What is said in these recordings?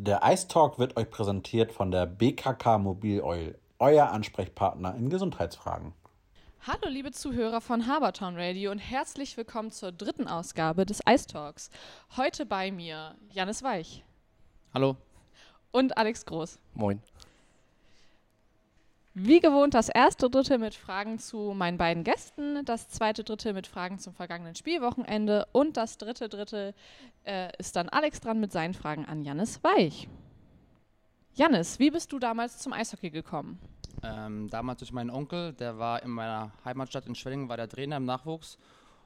Der Ice Talk wird euch präsentiert von der BKK Mobil Oil, euer Ansprechpartner in Gesundheitsfragen. Hallo liebe Zuhörer von Habertown Radio und herzlich willkommen zur dritten Ausgabe des Ice Talks. Heute bei mir Janis Weich. Hallo. Und Alex Groß. Moin. Wie gewohnt das erste Dritte mit Fragen zu meinen beiden Gästen, das zweite Dritte mit Fragen zum vergangenen Spielwochenende und das dritte Dritte äh, ist dann Alex dran mit seinen Fragen an Jannis Weich. Jannis, wie bist du damals zum Eishockey gekommen? Ähm, damals durch meinen Onkel, der war in meiner Heimatstadt in Schwenningen, war der Trainer im Nachwuchs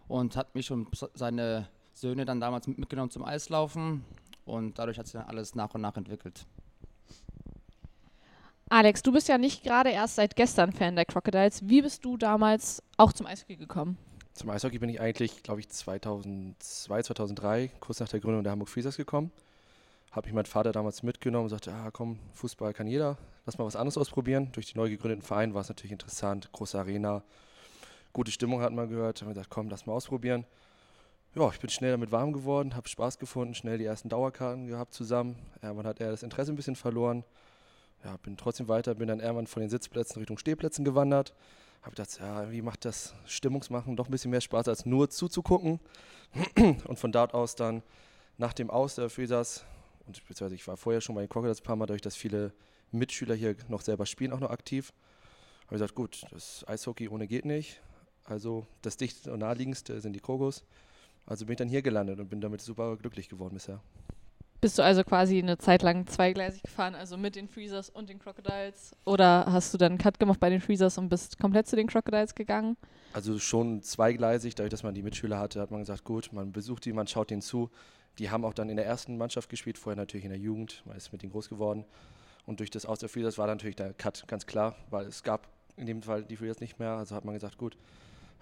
und hat mich und seine Söhne dann damals mitgenommen zum Eislaufen und dadurch hat sich dann alles nach und nach entwickelt. Alex, du bist ja nicht gerade erst seit gestern Fan der Crocodiles. Wie bist du damals auch zum Eishockey gekommen? Zum Eishockey bin ich eigentlich, glaube ich, 2002, 2003, kurz nach der Gründung der Hamburg Freezers gekommen. Habe mich mein Vater damals mitgenommen und sagte, ah, komm, Fußball kann jeder, lass mal was anderes ausprobieren. Durch den neu gegründeten Verein war es natürlich interessant, große Arena, gute Stimmung hat man gehört. Haben wir gesagt, komm, lass mal ausprobieren. Ja, ich bin schnell damit warm geworden, habe Spaß gefunden, schnell die ersten Dauerkarten gehabt zusammen. Irgendwann hat er das Interesse ein bisschen verloren ja, bin trotzdem weiter, bin dann irgendwann von den Sitzplätzen Richtung Stehplätzen gewandert. Habe gedacht, ja, wie macht das Stimmungsmachen doch ein bisschen mehr Spaß, als nur zuzugucken. Und von dort aus dann nach dem Aus der Freezers, und beziehungsweise ich war vorher schon bei den Crocodiles ein paar Mal, dadurch, dass viele Mitschüler hier noch selber spielen, auch noch aktiv, habe ich gesagt, gut, das Eishockey ohne geht nicht. Also das dichteste und naheliegendste sind die Krogos. Also bin ich dann hier gelandet und bin damit super glücklich geworden bisher. Bist du also quasi eine Zeit lang zweigleisig gefahren, also mit den Freezers und den Crocodiles? Oder hast du dann einen Cut gemacht bei den Freezers und bist komplett zu den Crocodiles gegangen? Also schon zweigleisig, dadurch, dass man die Mitschüler hatte, hat man gesagt, gut, man besucht die, man schaut denen zu. Die haben auch dann in der ersten Mannschaft gespielt, vorher natürlich in der Jugend, man ist mit denen groß geworden. Und durch das Aus der Freezers war natürlich der Cut ganz klar, weil es gab in dem Fall die Freezers nicht mehr. Also hat man gesagt, gut,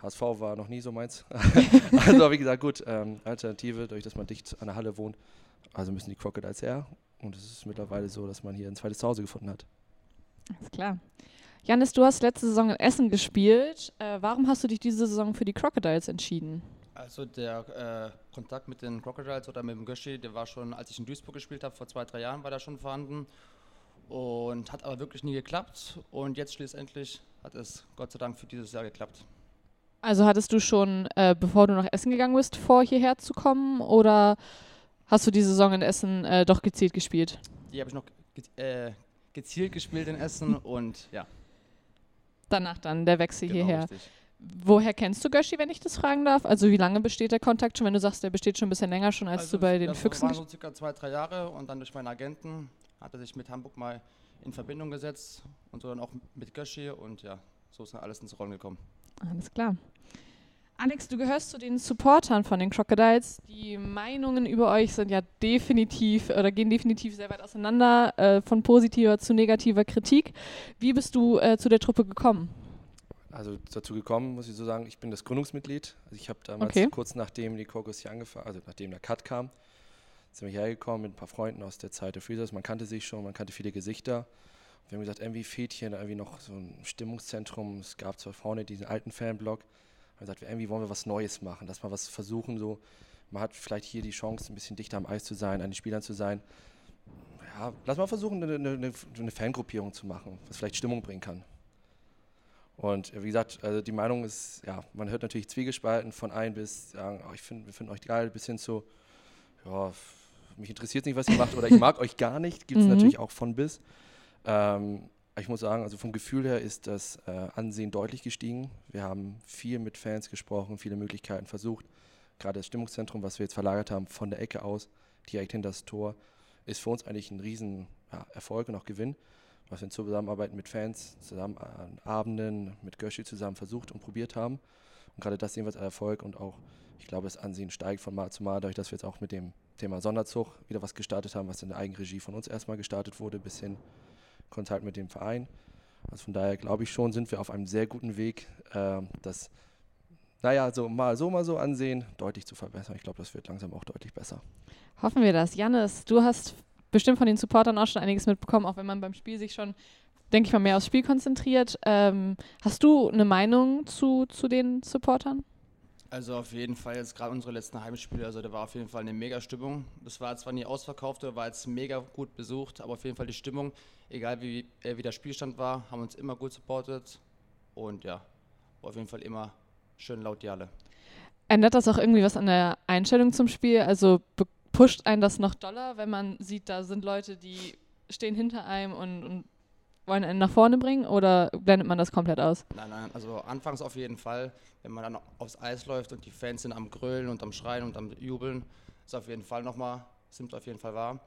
HSV war noch nie so meins. also ich gesagt, gut, ähm, Alternative, dadurch, dass man dicht an der Halle wohnt, also müssen die Crocodiles her. Und es ist mittlerweile so, dass man hier ein zweites Zuhause gefunden hat. Alles klar. Janis, du hast letzte Saison in Essen gespielt. Äh, warum hast du dich diese Saison für die Crocodiles entschieden? Also der äh, Kontakt mit den Crocodiles oder mit dem Göschi, der war schon, als ich in Duisburg gespielt habe, vor zwei, drei Jahren war der schon vorhanden. Und hat aber wirklich nie geklappt. Und jetzt schließlich hat es Gott sei Dank für dieses Jahr geklappt. Also hattest du schon, äh, bevor du nach Essen gegangen bist, vor hierher zu kommen? Oder hast du die Saison in Essen äh, doch gezielt gespielt? Die habe ich noch ge äh, gezielt gespielt in Essen und ja. Danach dann der Wechsel Genau, hierher. richtig. Woher kennst du Göschi, wenn ich das fragen darf? Also wie lange besteht der Kontakt schon, wenn du sagst, der besteht schon ein bisschen länger schon, als Also du bei den das Füchsen waren so circa zwei, drei Jahre und dann durch meinen Agenten hat er sich mit Hamburg mal in Verbindung gesetzt und so dann auch mit Göschi und ja, so ist dann alles ins Rollen gekommen. Alles klar. Alex, du gehörst zu den Supportern von den Crocodiles. Die Meinungen über euch sind ja definitiv oder gehen definitiv sehr weit auseinander, äh, von positiver zu negativer Kritik. Wie bist du äh, zu der Truppe gekommen? Also dazu gekommen, muss ich so sagen, ich bin das Gründungsmitglied. Also ich habe damals Okay. kurz nachdem die Crocos hier angefangen, also nachdem der Cut kam, sind wir hierher gekommen mit ein paar Freunden aus der Zeit der Freezers. Man kannte sich schon, man kannte viele Gesichter. Wir haben gesagt, irgendwie fehlt hier irgendwie noch so ein Stimmungszentrum. Es gab zwar vorne diesen alten Fanblock. Haben gesagt, irgendwie wollen wir was Neues machen, dass wir was versuchen. So, man hat vielleicht hier die Chance, ein bisschen dichter am Eis zu sein, an den Spielern zu sein. Ja, lass mal versuchen, eine, eine, eine Fangruppierung zu machen, was vielleicht Stimmung bringen kann. Und äh, wie gesagt, also die Meinung ist, ja, man hört natürlich zwiegespalten von ein bis, sagen, oh, ich finde, wir finden euch geil, bis hin zu, ja, mich interessiert nicht, was ihr macht oder ich mag euch gar nicht, gibt es Mhm. natürlich auch von bis. Ähm, ich muss sagen, also vom Gefühl her ist das äh, Ansehen deutlich gestiegen. Wir haben viel mit Fans gesprochen, viele Möglichkeiten versucht. Gerade das Stimmungszentrum, was wir jetzt verlagert haben, von der Ecke aus, direkt hinter das Tor, ist für uns eigentlich ein riesen ja, Erfolg und auch Gewinn was wir in Zusammenarbeit mit Fans, zusammen an Abenden, mit Göschi zusammen versucht und probiert haben. Und gerade das sehen wir als Erfolg und auch, ich glaube, das Ansehen steigt von Mal zu Mal, dadurch, dass wir jetzt auch mit dem Thema Sonderzug wieder was gestartet haben, was in der Eigenregie von uns erstmal gestartet wurde, bis hin Kontakt mit dem Verein. Also von daher glaube ich schon, sind wir auf einem sehr guten Weg, ähm, das, naja, so mal so, mal so ansehen, deutlich zu verbessern. Ich glaube, das wird langsam auch deutlich besser. Hoffen wir das. Jannis, du hast bestimmt von den Supportern auch schon einiges mitbekommen, auch wenn man beim Spiel sich schon, denke ich mal, mehr aufs Spiel konzentriert. Ähm, hast du eine Meinung zu, zu den Supportern? Also auf jeden Fall jetzt gerade unsere letzten Heimspiele, also da war auf jeden Fall eine mega Stimmung. Das war zwar nie ausverkauft, war jetzt mega gut besucht, aber auf jeden Fall die Stimmung, egal wie, äh, wie der Spielstand war, haben uns immer gut supportet und ja, war auf jeden Fall immer schön laut die Halle. Ändert das auch irgendwie was an der Einstellung zum Spiel? Also pusht einen das noch doller, wenn man sieht, da sind Leute, die stehen hinter einem und, und wollen einen nach vorne bringen oder blendet man das komplett aus? Nein, nein, also anfangs auf jeden Fall, wenn man dann aufs Eis läuft und die Fans sind am Grölen und am Schreien und am Jubeln, ist auf jeden Fall nochmal, sind auf jeden Fall wahr.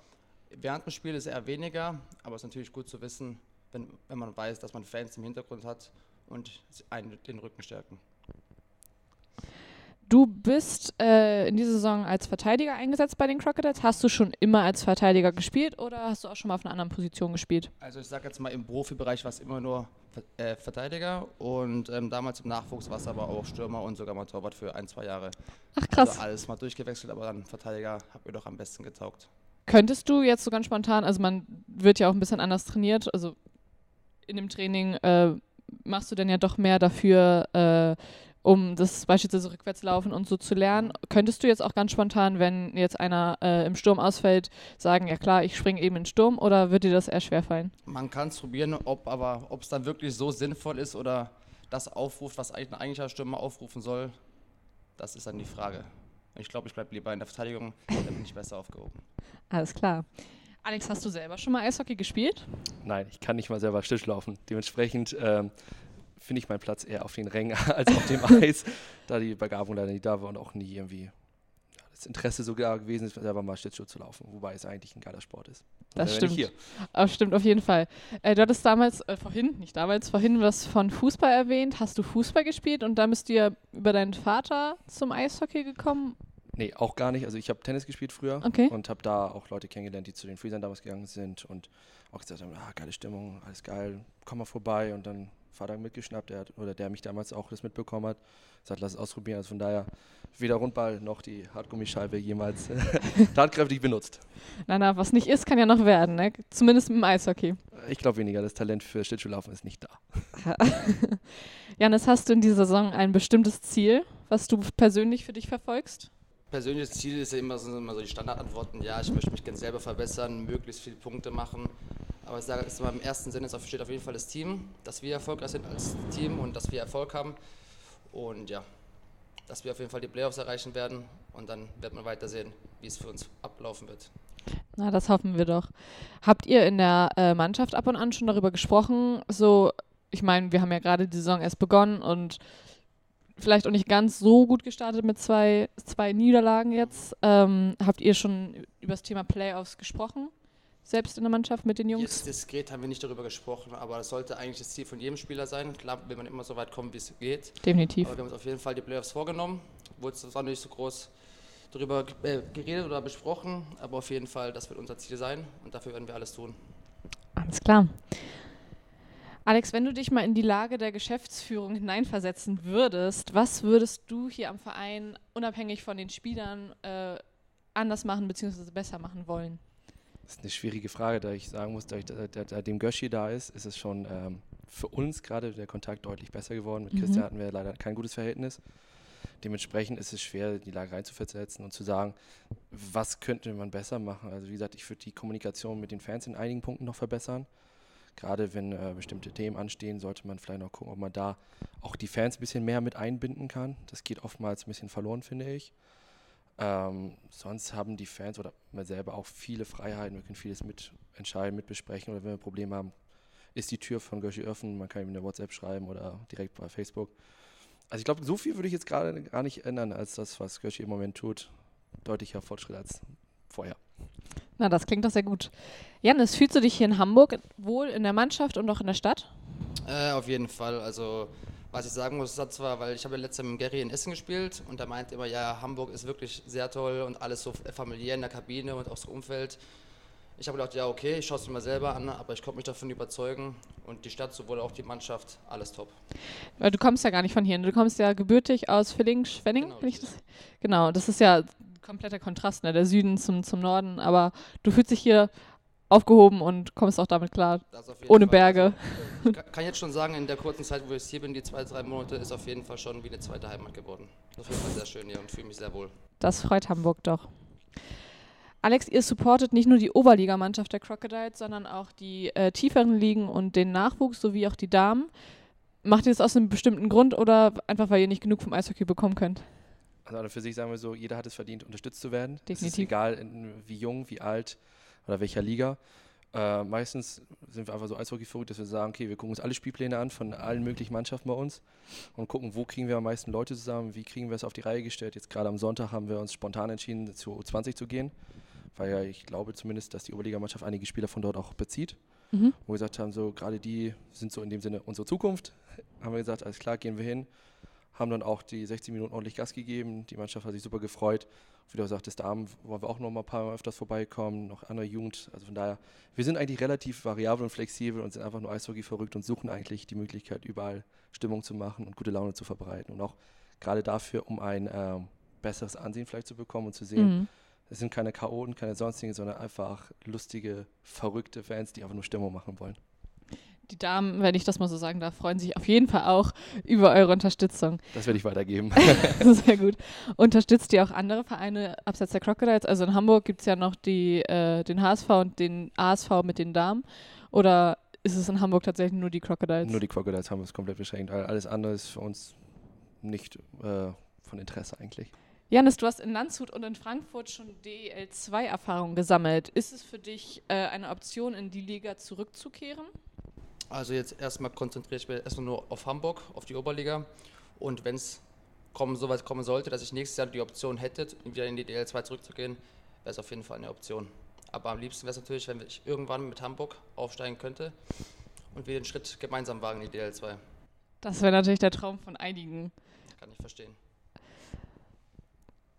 Während dem Spiel ist eher weniger, aber es ist natürlich gut zu wissen, wenn, wenn man weiß, dass man Fans im Hintergrund hat und einen den Rücken stärken. Du bist äh, in dieser Saison als Verteidiger eingesetzt bei den Crocodiles. Hast du schon immer als Verteidiger gespielt oder hast du auch schon mal auf einer anderen Position gespielt? Also ich sage jetzt mal, im Profibereich war es immer nur äh, Verteidiger und ähm, damals im Nachwuchs war es aber auch Stürmer und sogar mal Torwart für ein, zwei Jahre. Ach krass. Also alles mal durchgewechselt, aber dann Verteidiger hat mir doch am besten getaugt. Könntest du jetzt so ganz spontan, also man wird ja auch ein bisschen anders trainiert, also in dem Training äh, machst du dann ja doch mehr dafür, äh, um das beispielsweise rückwärts laufen und so zu lernen. Könntest du jetzt auch ganz spontan, wenn jetzt einer äh, im Sturm ausfällt, sagen, ja klar, ich springe eben in den Sturm oder wird dir das eher schwerfallen? Man kann es probieren, ob aber ob es dann wirklich so sinnvoll ist oder das aufruft, was eigentlich ein eigentlicher Stürmer aufrufen soll, das ist dann die Frage. Ich glaube, ich bleibe lieber in der Verteidigung, da bin ich besser aufgehoben. Alles klar. Alex, hast du selber schon mal Eishockey gespielt? Nein, ich kann nicht mal selber Stich laufen. Dementsprechend ähm, finde ich meinen Platz eher auf den Rängen als auf dem Eis, da die Begabung leider nicht da war und auch nie irgendwie das Interesse sogar gewesen ist, selber mal Schlittschuh zu laufen, wobei es eigentlich ein geiler Sport ist. Das stimmt. Hier. Das stimmt auf jeden Fall. Äh, du hattest damals, äh, vorhin, nicht damals, vorhin was von Fußball erwähnt. Hast du Fußball gespielt und dann bist du ja über deinen Vater zum Eishockey gekommen? Nee, auch gar nicht. Also ich habe Tennis gespielt früher okay. und habe da auch Leute kennengelernt, die zu den Freezern damals gegangen sind und auch gesagt haben, ah, geile Stimmung, alles geil, komm mal vorbei und dann Vater mitgeschnappt, der hat, oder der mich damals auch das mitbekommen hat, sagt, lass es ausprobieren. Also von daher weder Rundball noch die Hartgummischeibe jemals tatkräftig benutzt. Na, na, was nicht ist, kann ja noch werden, ne? zumindest im Eishockey. Ich glaube weniger, das Talent für Schlittschuhlaufen ist nicht da. Janis, hast du in dieser Saison ein bestimmtes Ziel, was du persönlich für dich verfolgst? Persönliches Ziel ist ja immer so, immer so die Standardantworten, ja, ich möchte mich gerne selber verbessern, möglichst viele Punkte machen, aber ich sage, im ersten Sinne steht auf jeden Fall das Team, dass wir erfolgreich sind als Team und dass wir Erfolg haben. Und ja, dass wir auf jeden Fall die Playoffs erreichen werden und dann wird man weiter sehen, wie es für uns ablaufen wird. Na, das hoffen wir doch. Habt ihr in der äh, Mannschaft ab und an schon darüber gesprochen? So, ich meine, wir haben ja gerade die Saison erst begonnen und vielleicht auch nicht ganz so gut gestartet mit zwei, zwei Niederlagen jetzt. Ähm, habt ihr schon über das Thema Playoffs gesprochen? selbst in der Mannschaft mit den Jungs? Jetzt diskret haben wir nicht darüber gesprochen, aber das sollte eigentlich das Ziel von jedem Spieler sein. Klar, will man immer so weit kommen, wie es geht. Definitiv. Aber wir haben uns auf jeden Fall die Playoffs vorgenommen. Wurde zwar nicht so groß darüber äh, geredet oder besprochen, aber auf jeden Fall, das wird unser Ziel sein und dafür werden wir alles tun. Alles klar. Alex, wenn du dich mal in die Lage der Geschäftsführung hineinversetzen würdest, was würdest du hier am Verein unabhängig von den Spielern äh, anders machen bzw. besser machen wollen? Das ist eine schwierige Frage, da ich sagen muss, da, ich, da, da dem Göschi da ist, ist es schon ähm, für uns gerade der Kontakt deutlich besser geworden. Mit mhm. Christian hatten wir leider kein gutes Verhältnis. Dementsprechend ist es schwer, die Lage reinzuversetzen und zu sagen, was könnte man besser machen. Also wie gesagt, ich würde die Kommunikation mit den Fans in einigen Punkten noch verbessern. Gerade wenn äh, bestimmte Themen anstehen, sollte man vielleicht noch gucken, ob man da auch die Fans ein bisschen mehr mit einbinden kann. Das geht oftmals ein bisschen verloren, finde ich. Ähm, sonst haben die Fans oder man selber auch viele Freiheiten. Wir können vieles mitentscheiden, mitbesprechen oder wenn wir Probleme haben, ist die Tür von Göschi offen. Man kann ihm eine WhatsApp schreiben oder direkt bei Facebook. Also ich glaube, so viel würde ich jetzt gerade gar nicht ändern, als das, was Göschi im Moment tut. Deutlicher Fortschritt als vorher. Na, das klingt doch sehr gut. Janis, fühlst du dich hier in Hamburg wohl in der Mannschaft und auch in der Stadt? Äh, auf jeden Fall. Also was ich sagen muss, das war, weil ich habe ja letztes Jahr mit Gary in Essen gespielt und er meinte immer, ja, Hamburg ist wirklich sehr toll und alles so familiär in der Kabine und auch das Umfeld. Ich habe gedacht, ja, okay, ich schaue es mir mal selber an, aber ich konnte mich davon überzeugen und die Stadt, sowohl auch die Mannschaft, alles top. Du kommst ja gar nicht von hier, du kommst ja gebürtig aus Villingen-Schwenning. Genau, das, genau, das ist ja kompletter Kontrast, ne? der Süden zum, zum Norden, aber du fühlst dich hier aufgehoben und kommst auch damit klar. Ohne Fall. Berge. Also, ich kann jetzt schon sagen, in der kurzen Zeit, wo ich hier bin, die zwei, drei Monate, ist auf jeden Fall schon wie eine zweite Heimat geworden. Auf jeden Fall sehr schön hier und fühle mich sehr wohl. Das freut Hamburg doch. Alex, ihr supportet nicht nur die Oberligamannschaft der Crocodiles, sondern auch die äh, tieferen Ligen und den Nachwuchs sowie auch die Damen. Macht ihr das aus einem bestimmten Grund oder einfach, weil ihr nicht genug vom Eishockey bekommen könnt? Also für sich sagen wir so, jeder hat es verdient, unterstützt zu werden. Definitiv. Es ist egal, wie jung, wie alt oder welcher Liga. Äh, meistens sind wir einfach so Eishockey verrückt, dass wir sagen, okay, wir gucken uns alle Spielpläne an von allen möglichen Mannschaften bei uns und gucken, wo kriegen wir am meisten Leute zusammen, wie kriegen wir es auf die Reihe gestellt. Jetzt gerade am Sonntag haben wir uns spontan entschieden, zu U20 zu gehen, weil ja ich glaube zumindest, dass die Oberligamannschaft einige Spieler von dort auch bezieht. Mhm. Wo wir gesagt haben, so gerade die sind so in dem Sinne unsere Zukunft. Haben wir gesagt, alles klar, gehen wir hin. Haben dann auch die 60 Minuten ordentlich Gas gegeben. Die Mannschaft hat sich super gefreut. Wie du sagtest, Damen wollen wir auch noch mal ein paar Mal öfters vorbeikommen, noch andere Jugend. Also von daher, wir sind eigentlich relativ variabel und flexibel und sind einfach nur Eishockey verrückt und suchen eigentlich die Möglichkeit, überall Stimmung zu machen und gute Laune zu verbreiten. Und auch gerade dafür, um ein ähm, besseres Ansehen vielleicht zu bekommen und zu sehen, mhm es sind keine Chaoten, keine sonstigen, sondern einfach lustige, verrückte Fans, die einfach nur Stimmung machen wollen. Die Damen, wenn ich das mal so sagen darf, freuen sich auf jeden Fall auch über eure Unterstützung. Das werde ich weitergeben. Sehr gut. Unterstützt ihr auch andere Vereine abseits der Crocodiles? Also in Hamburg gibt es ja noch die, äh, den HSV und den ASV mit den Damen. Oder ist es in Hamburg tatsächlich nur die Crocodiles? Nur die Crocodiles haben wir es komplett beschränkt. Alles andere ist für uns nicht äh, von Interesse eigentlich. Janis, du hast in Landshut und in Frankfurt schon DL2-Erfahrung gesammelt. Ist es für dich äh, eine Option, in die Liga zurückzukehren? Also jetzt erstmal konzentriere ich mich erstmal nur auf Hamburg, auf die Oberliga. Und wenn es kommen, so weit kommen sollte, dass ich nächstes Jahr die Option hätte, wieder in die DL2 zurückzugehen, wäre es auf jeden Fall eine Option. Aber am liebsten wäre es natürlich, wenn ich irgendwann mit Hamburg aufsteigen könnte und wir den Schritt gemeinsam wagen in die DL2. Das wäre natürlich der Traum von einigen. Kann ich verstehen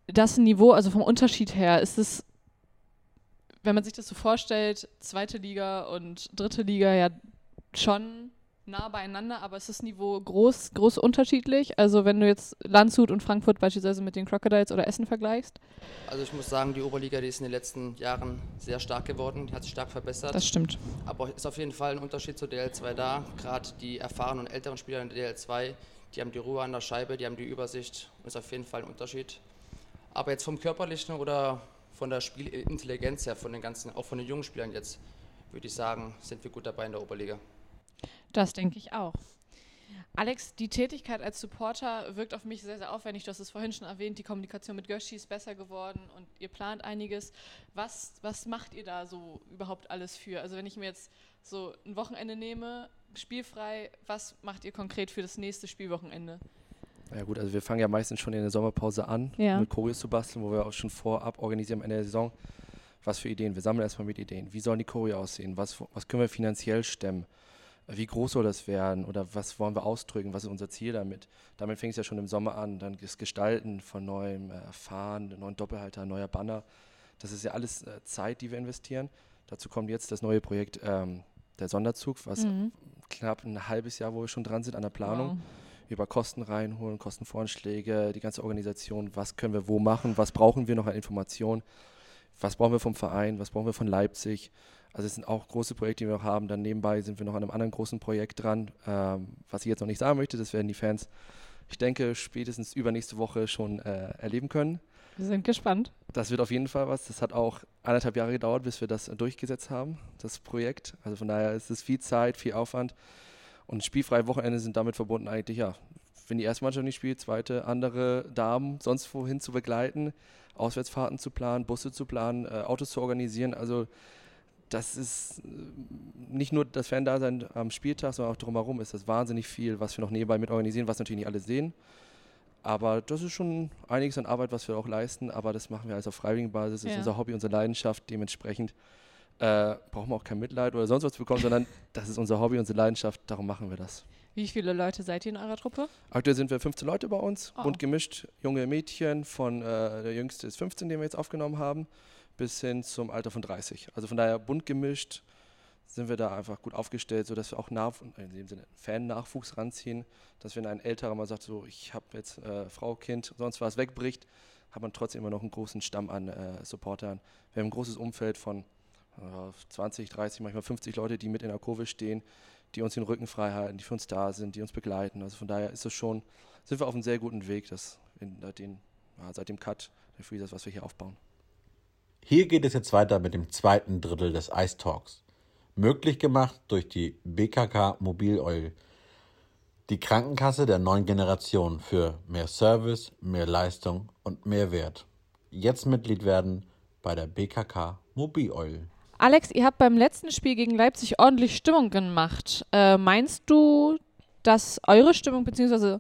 das Niveau, also vom Unterschied her, ist es, wenn man sich das so vorstellt, zweite Liga und dritte Liga ja schon nah beieinander, aber ist das Niveau groß, groß unterschiedlich? Also wenn du jetzt Landshut und Frankfurt beispielsweise mit den Crocodiles oder Essen vergleichst? Also ich muss sagen, die Oberliga, die ist in den letzten Jahren sehr stark geworden, die hat sich stark verbessert. Das stimmt. Aber ist auf jeden Fall ein Unterschied zur DL2 da. Gerade die erfahrenen und älteren Spieler in der DL2, die haben die Ruhe an der Scheibe, die haben die Übersicht. Ist auf jeden Fall ein Unterschied. Aber jetzt vom körperlichen oder von der Spielintelligenz her, von den ganzen, auch von den jungen Spielern jetzt, würde ich sagen, sind wir gut dabei in der Oberliga. Das denke ich auch. Alex, die Tätigkeit als Supporter wirkt auf mich sehr, sehr aufwendig. Du hast es vorhin schon erwähnt, die Kommunikation mit Göschi ist besser geworden und ihr plant einiges. Was, was macht ihr da so überhaupt alles für? Also wenn ich mir jetzt so ein Wochenende nehme, spielfrei, was macht ihr konkret für das nächste Spielwochenende? Ja gut, also wir fangen ja meistens schon in der Sommerpause an, ja. mit Choreos zu basteln, wo wir auch schon vorab organisieren am Ende der Saison. Was für Ideen? Wir sammeln erstmal mit Ideen. Wie sollen die Choreo aussehen? Was, was können wir finanziell stemmen? Wie groß soll das werden? Oder was wollen wir ausdrücken? Was ist unser Ziel damit? Damit fängt es ja schon im Sommer an. Dann das Gestalten von neuem äh, Fahren, neuen Doppelhalter, neuer Banner. Das ist ja alles äh, Zeit, die wir investieren. Dazu kommt jetzt das neue Projekt ähm, der Sonderzug, was mhm. knapp ein halbes Jahr, wo wir schon dran sind an der Planung. Wow über Kosten reinholen, Kostenvoranschläge, die ganze Organisation, was können wir wo machen, was brauchen wir noch an Informationen, was brauchen wir vom Verein, was brauchen wir von Leipzig. Also es sind auch große Projekte, die wir noch haben. Dann nebenbei sind wir noch an einem anderen großen Projekt dran, ähm, was ich jetzt noch nicht sagen möchte, das werden die Fans, ich denke, spätestens übernächste Woche schon äh, erleben können. Wir sind gespannt. Das wird auf jeden Fall was. Das hat auch anderthalb Jahre gedauert, bis wir das durchgesetzt haben, das Projekt. Also von daher ist es viel Zeit, viel Aufwand. Und spielfreie Wochenende sind damit verbunden eigentlich, ja, wenn die erste Mannschaft nicht spielt, zweite, andere Damen sonst wohin zu begleiten, Auswärtsfahrten zu planen, Busse zu planen, äh, Autos zu organisieren. Also das ist äh, nicht nur das Fan-Dasein am Spieltag, sondern auch drumherum ist das wahnsinnig viel, was wir noch nebenbei mit organisieren, was natürlich nicht alle sehen. Aber das ist schon einiges an Arbeit, was wir auch leisten, aber das machen wir alles auf freiwilligen Basis. Das ja. ist unser Hobby, unsere Leidenschaft. Dementsprechend äh, brauchen wir auch kein Mitleid oder sonst was bekommen, sondern das ist unser Hobby, unsere Leidenschaft, darum machen wir das. Wie viele Leute seid ihr in eurer Truppe? Aktuell sind wir 15 Leute bei uns, oh. bunt gemischt, junge Mädchen, von äh, der jüngste ist 15, den wir jetzt aufgenommen haben, bis hin zum Alter von 30. Also von daher bunt gemischt sind wir da einfach gut aufgestellt, sodass wir auch in dem Sinne Fan-Nachwuchs ranziehen, dass wenn ein älterer mal sagt, so ich habe jetzt äh, Frau, Kind, sonst was wegbricht, hat man trotzdem immer noch einen großen Stamm an äh, Supportern. Wir haben ein großes Umfeld von 20, 30, manchmal 50 Leute, die mit in der Kurve stehen, die uns den Rücken frei halten, die für uns da sind, die uns begleiten. Also von daher ist es schon, sind wir auf einem sehr guten Weg, dass in, den, ja, seit dem Cut der Freezers, was wir hier aufbauen. Hier geht es jetzt weiter mit dem zweiten Drittel des Ice Talks. Möglich gemacht durch die BKK Mobil Oil, die Krankenkasse der neuen Generation für mehr Service, mehr Leistung und mehr Wert. Jetzt Mitglied werden bei der BKK Mobil Oil. Alex, ihr habt beim letzten Spiel gegen Leipzig ordentlich Stimmung gemacht. Äh, meinst du, dass eure Stimmung bzw.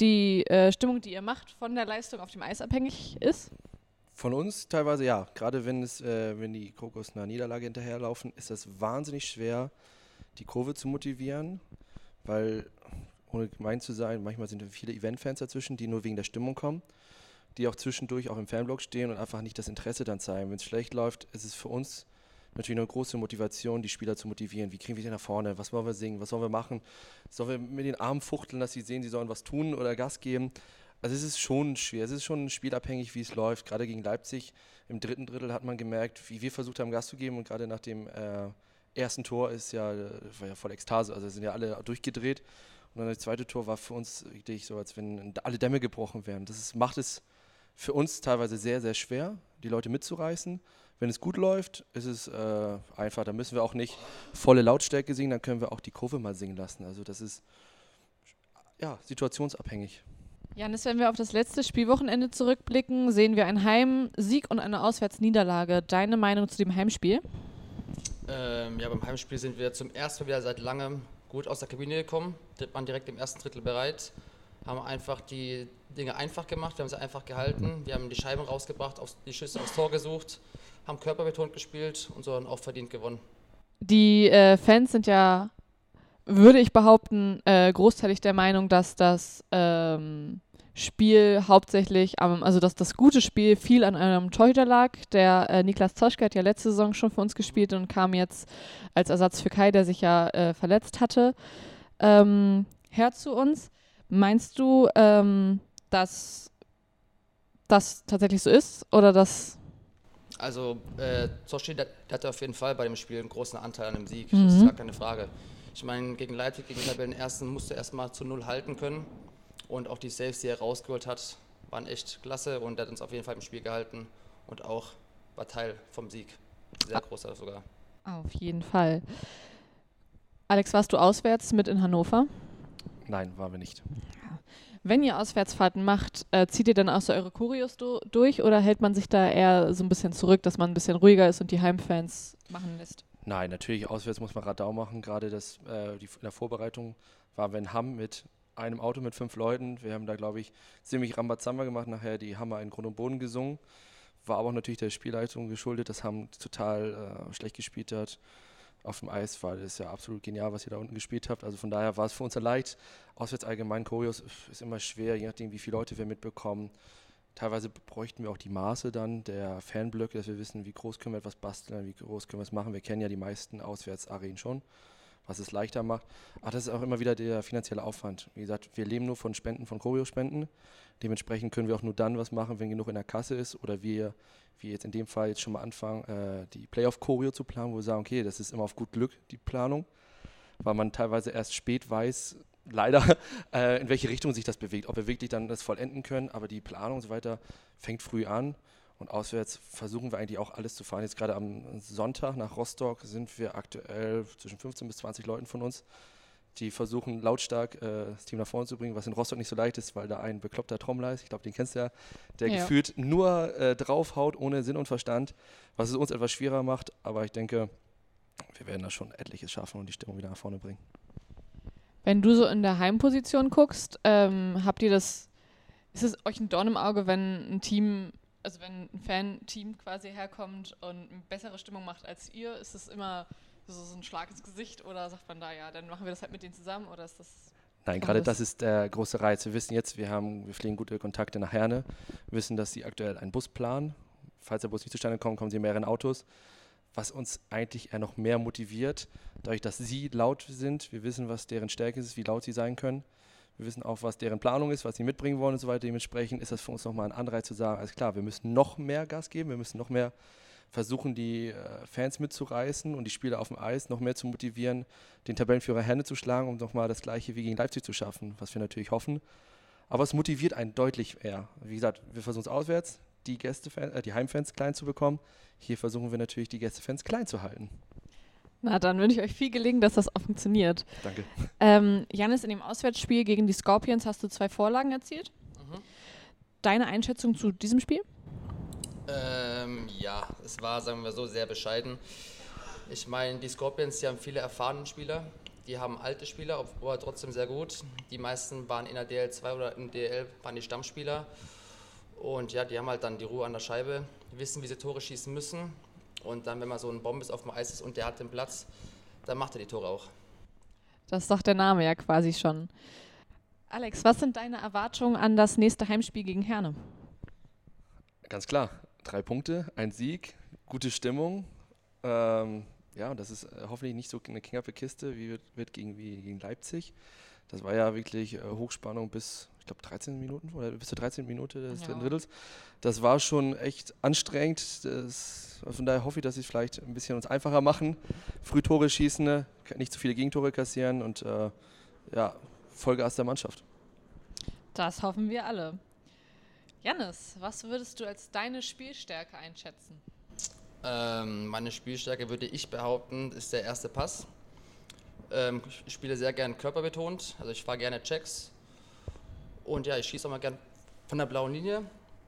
die äh, Stimmung, die ihr macht, von der Leistung auf dem Eis abhängig ist? Von uns teilweise ja. Gerade wenn es, äh, wenn die Krokos einer Niederlage hinterherlaufen, ist es wahnsinnig schwer, die Kurve zu motivieren, weil, ohne gemein zu sein, manchmal sind viele Eventfans dazwischen, die nur wegen der Stimmung kommen, die auch zwischendurch auch im Fanblock stehen und einfach nicht das Interesse dann zeigen. Wenn es schlecht läuft, ist es für uns natürlich eine große Motivation, die Spieler zu motivieren. Wie kriegen wir sie nach vorne? Was wollen wir singen? Was wollen wir machen? Sollen wir mit den Armen fuchteln, dass sie sehen, sie sollen was tun oder Gas geben? Also es ist schon schwer, es ist schon spielabhängig, wie es läuft. Gerade gegen Leipzig im dritten Drittel hat man gemerkt, wie wir versucht haben, Gas zu geben. Und gerade nach dem äh, ersten Tor ist ja, war ja voll Ekstase, also sind ja alle durchgedreht. Und dann das zweite Tor war für uns richtig so, als wenn alle Dämme gebrochen wären. Das ist, macht es für uns teilweise sehr, sehr schwer, die Leute mitzureißen. Wenn es gut läuft, ist es äh, einfach. Da müssen wir auch nicht volle Lautstärke singen, dann können wir auch die Kurve mal singen lassen. Also das ist ja situationsabhängig. Janis, wenn wir auf das letzte Spielwochenende zurückblicken, sehen wir einen Heimsieg und eine Auswärtsniederlage. Deine Meinung zu dem Heimspiel? Ähm, ja, beim Heimspiel sind wir zum ersten Mal wieder seit langem gut aus der Kabine gekommen. waren direkt im ersten Drittel bereit, haben einfach die Dinge einfach gemacht, wir haben sie einfach gehalten, wir haben die Scheiben rausgebracht, die Schüsse aufs Tor gesucht, haben körperbetont gespielt und so dann auch verdient gewonnen. Die äh, Fans sind ja, würde ich behaupten, äh, großteilig der Meinung, dass das ähm, Spiel hauptsächlich, am, also dass das gute Spiel viel an einem Torhüter lag. Der äh, Niklas Zoschke hat ja letzte Saison schon für uns gespielt und kam jetzt als Ersatz für Kai, der sich ja äh, verletzt hatte, ähm, her zu uns. Meinst du, ähm, dass das tatsächlich so ist oder dass also äh, der, der, hatte auf jeden Fall bei dem Spiel einen großen Anteil an dem Sieg, mhm. das ist gar keine Frage. Ich meine, gegen Leipzig, gegen Tabellen ersten musste er erstmal zu Null halten können und auch die Saves, die er rausgeholt hat, waren echt klasse und er hat uns auf jeden Fall im Spiel gehalten und auch war Teil vom Sieg. Sehr großer sogar. Auf jeden Fall. Alex, warst du auswärts mit in Hannover? Nein, waren wir nicht. Wenn ihr Auswärtsfahrten macht, äh, zieht ihr dann auch so eure Kurios do durch oder hält man sich da eher so ein bisschen zurück, dass man ein bisschen ruhiger ist und die Heimfans machen lässt? Nein, natürlich, auswärts muss man Radau machen. Gerade das, äh, die, in der Vorbereitung waren wir in Hamm mit einem Auto mit fünf Leuten. Wir haben da, glaube ich, ziemlich Rambazamba gemacht. Nachher die Hammer in Grund und Boden gesungen. War aber auch natürlich der Spielleitung geschuldet, dass Hamm total äh, schlecht gespielt hat. Auf dem Eis war das ja absolut genial, was ihr da unten gespielt habt. Also von daher war es für uns leicht. Auswärts allgemein Choreos ist immer schwer, je nachdem, wie viele Leute wir mitbekommen. Teilweise bräuchten wir auch die Maße dann der Fanblöcke, dass wir wissen, wie groß können wir etwas basteln, wie groß können wir es machen. Wir kennen ja die meisten Auswärtsarenen schon was es leichter macht. Aber das ist auch immer wieder der finanzielle Aufwand. Wie gesagt, wir leben nur von Spenden, von Choreo-Spenden. Dementsprechend können wir auch nur dann was machen, wenn genug in der Kasse ist oder wir, wie jetzt in dem Fall, jetzt schon mal anfangen, äh, die Playoff-Choreo zu planen, wo wir sagen, okay, das ist immer auf gut Glück, die Planung, weil man teilweise erst spät weiß, leider, äh, in welche Richtung sich das bewegt, ob wir wirklich dann das vollenden können, aber die Planung und so weiter fängt früh an und auswärts versuchen wir eigentlich auch alles zu fahren. Jetzt gerade am Sonntag nach Rostock sind wir aktuell zwischen 15 bis 20 Leuten von uns, die versuchen lautstark äh, das Team nach vorne zu bringen, was in Rostock nicht so leicht ist, weil da ein bekloppter Trommler ist. Ich glaube, den kennst du ja, der ja. gefühlt nur äh, draufhaut, ohne Sinn und Verstand, was es uns etwas schwerer macht. Aber ich denke, wir werden da schon etliches schaffen und die Stimmung wieder nach vorne bringen. Wenn du so in der Heimposition guckst, ähm, habt ihr das, ist es euch ein Dorn im Auge, wenn ein Team also wenn ein Fan-Team quasi herkommt und eine bessere Stimmung macht als ihr, ist es immer so, so ein Schlag ins Gesicht oder sagt man da, ja, dann machen wir das halt mit denen zusammen oder ist das Nein, gerade das ist der große Reiz. Wir wissen jetzt, wir haben, wir pflegen gute Kontakte nach Herne, wir wissen, dass sie aktuell einen Bus planen. Falls der Bus nicht zustande kommt, kommen sie in mehreren Autos. Was uns eigentlich eher noch mehr motiviert, dadurch, dass sie laut sind. Wir wissen, was deren Stärke ist, wie laut sie sein können. Wir wissen auch, was deren Planung ist, was sie mitbringen wollen und so weiter. Dementsprechend ist das für uns nochmal ein Anreiz zu sagen, alles klar, wir müssen noch mehr Gas geben, wir müssen noch mehr versuchen die äh, Fans mitzureißen und die Spieler auf dem Eis noch mehr zu motivieren, den Tabellenführer Hände zu schlagen, um nochmal das gleiche wie gegen Leipzig zu schaffen, was wir natürlich hoffen. Aber es motiviert einen deutlich eher. Wie gesagt, wir versuchen es auswärts, die Gästefans, äh, die Heimfans klein zu bekommen. Hier versuchen wir natürlich die Gästefans klein zu halten. Na, dann wünsche ich euch viel gelingen, dass das auch funktioniert. Danke. Ähm, Janis, in dem Auswärtsspiel gegen die Scorpions hast du zwei Vorlagen erzielt. Mhm. Deine Einschätzung zu diesem Spiel? Ähm, ja, es war, sagen wir so, sehr bescheiden. Ich meine, die Scorpions, die haben viele erfahrene Spieler, die haben alte Spieler, aber trotzdem sehr gut. Die meisten waren in der DL2 oder im DL waren die Stammspieler. Und ja, die haben halt dann die Ruhe an der Scheibe, wissen, wie sie Tore schießen müssen. Und dann, wenn man so ein Bombes auf dem Eis ist und der hat den Platz, dann macht er die Tore auch. Das ist doch der Name ja quasi schon. Alex, was sind deine Erwartungen an das nächste Heimspiel gegen Herne? Ganz klar, drei Punkte, ein Sieg, gute Stimmung. Ähm, ja, das ist äh, hoffentlich nicht so eine knappe Kiste wie wird, wird gegen, wie gegen Leipzig. Das war ja wirklich äh, Hochspannung bis, glaube, 13 Minuten oder bis zur 13. Minute des Ja. dritten Drittels. Das war schon echt anstrengend. Das, von daher hoffe ich, dass sie es vielleicht ein bisschen uns einfacher machen. Früh Tore schießen, ne, nicht zu viele Gegentore kassieren und äh, ja, Vollgas der Mannschaft. Das hoffen wir alle. Janis, was würdest du als deine Spielstärke einschätzen? Ähm, meine Spielstärke würde ich behaupten, ist der erste Pass. Ähm, ich spiele sehr gern körperbetont, also ich fahre gerne Checks. Und ja, ich schieße auch mal gern von der blauen Linie.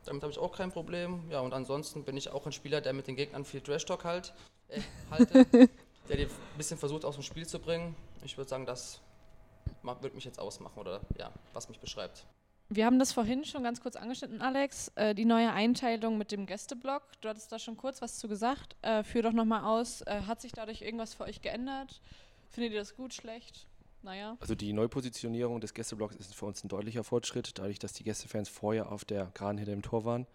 Damit habe ich auch kein Problem. Ja, und ansonsten bin ich auch ein Spieler, der mit den Gegnern viel Trash-Talk halt, äh, halte, der die ein bisschen versucht aus dem Spiel zu bringen. Ich würde sagen, das wird mich jetzt ausmachen oder ja, was mich beschreibt. Wir haben das vorhin schon ganz kurz angeschnitten, Alex. Äh, die neue Einteilung mit dem Gästeblock. Du hattest da schon kurz was zu gesagt. Äh, führ doch nochmal aus. Äh, hat sich dadurch irgendwas für euch geändert? Findet ihr das gut, schlecht? Naja. Also die Neupositionierung des Gästeblocks ist für uns ein deutlicher Fortschritt. Dadurch, dass die Gästefans vorher auf der Geraden hinter dem Tor waren,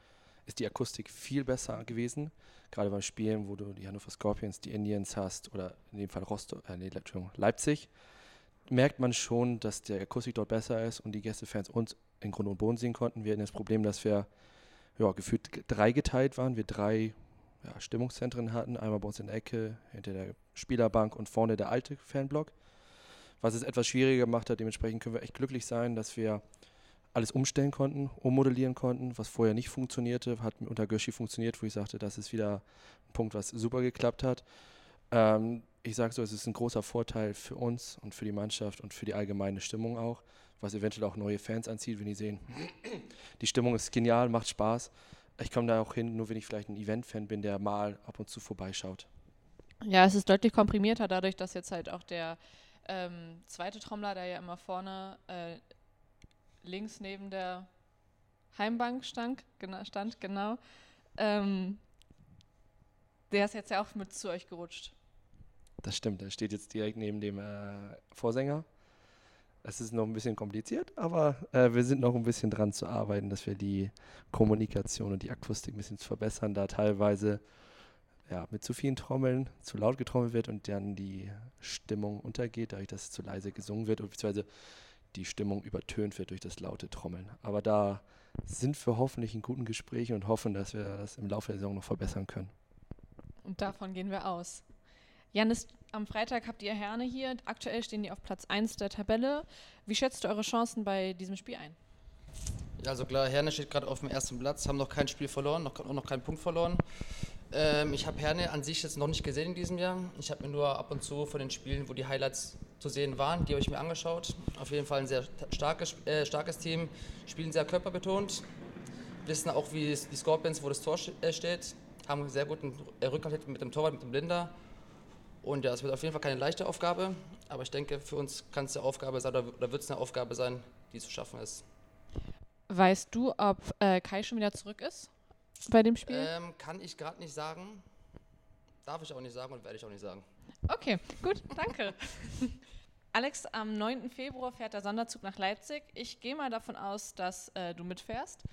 ist die Akustik viel besser gewesen. Gerade beim Spielen, wo du die Hannover Scorpions, die Indians hast oder in dem Fall Rostock, äh, nee, Leipzig, merkt man schon, dass der Akustik dort besser ist und die Gästefans uns in Grund und Boden sehen konnten. Wir hatten das Problem, dass wir ja, gefühlt g- dreigeteilt waren. Wir drei ja, Stimmungszentren hatten. Einmal bei uns in der Ecke, hinter der Spielerbank und vorne der alte Fanblock was es etwas schwieriger gemacht hat. Dementsprechend können wir echt glücklich sein, dass wir alles umstellen konnten, ummodellieren konnten, was vorher nicht funktionierte, hat unter Göschi funktioniert, wo ich sagte, das ist wieder ein Punkt, was super geklappt hat. Ähm, ich sage so, es ist ein großer Vorteil für uns und für die Mannschaft und für die allgemeine Stimmung auch, was eventuell auch neue Fans anzieht, wenn die sehen, die Stimmung ist genial, macht Spaß. Ich komme da auch hin, nur wenn ich vielleicht ein Event-Fan bin, der mal ab und zu vorbeischaut. Ja, es ist deutlich komprimierter, dadurch, dass jetzt halt auch der ähm, zweite Trommler, der ja immer vorne äh, links neben der Heimbank stand, genau, stand, genau ähm, der ist jetzt ja auch mit zu euch gerutscht. Das stimmt, er steht jetzt direkt neben dem äh, Vorsänger. Es ist noch ein bisschen kompliziert, aber äh, wir sind noch ein bisschen dran zu arbeiten, dass wir die Kommunikation und die Akustik ein bisschen verbessern, da teilweise ja, mit zu vielen Trommeln zu laut getrommelt wird und dann die Stimmung untergeht, dadurch, dass es zu leise gesungen wird, beziehungsweise die Stimmung übertönt wird durch das laute Trommeln. Aber da sind wir hoffentlich in guten Gesprächen und hoffen, dass wir das im Laufe der Saison noch verbessern können. Und davon gehen wir aus. Janis, am Freitag habt ihr Herne hier. Aktuell stehen die auf Platz 1 der Tabelle. Wie schätzt du eure Chancen bei diesem Spiel ein? Ja, also klar, Herne steht gerade auf dem ersten Platz, haben noch kein Spiel verloren, noch, auch noch keinen Punkt verloren. Ähm, ich habe Herne an sich jetzt noch nicht gesehen in diesem Jahr. Ich habe mir nur ab und zu von den Spielen, wo die Highlights zu sehen waren, die habe ich mir angeschaut. Auf jeden Fall ein sehr starkes, äh, starkes Team, spielen sehr körperbetont, wissen auch, wie die Scorpions, wo das Tor äh, steht, haben einen sehr guten äh, Rückhalt mit dem Torwart, mit dem Blinder. Und ja, es wird auf jeden Fall keine leichte Aufgabe, aber ich denke, für uns kann es eine Aufgabe sein oder wird es eine Aufgabe sein, die zu schaffen ist. Weißt du, ob äh, Kai schon wieder zurück ist bei dem Spiel? Ähm, kann ich gerade nicht sagen. Darf ich auch nicht sagen und werde ich auch nicht sagen. Okay, gut, danke. Alex, am 9. Februar fährt der Sonderzug nach Leipzig. Ich gehe mal davon aus, dass äh, du mitfährst.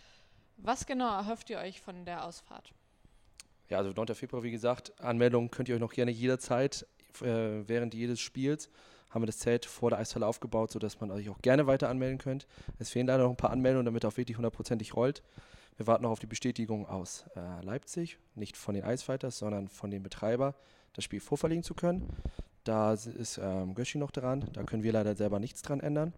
Was genau erhofft ihr euch von der Ausfahrt? Ja, also 9. Februar, wie gesagt, Anmeldungen könnt ihr euch noch gerne jederzeit äh, während jedes Spiels haben wir das Zelt vor der Eishalle aufgebaut, sodass man euch auch gerne weiter anmelden könnt. Es fehlen leider noch ein paar Anmeldungen, damit auch wirklich hundertprozentig rollt. Wir warten noch auf die Bestätigung aus äh, Leipzig, nicht von den Icefighters, sondern von dem Betreiber, das Spiel vorverlegen zu können. Da ist ähm, Göschi noch dran, da können wir leider selber nichts dran ändern.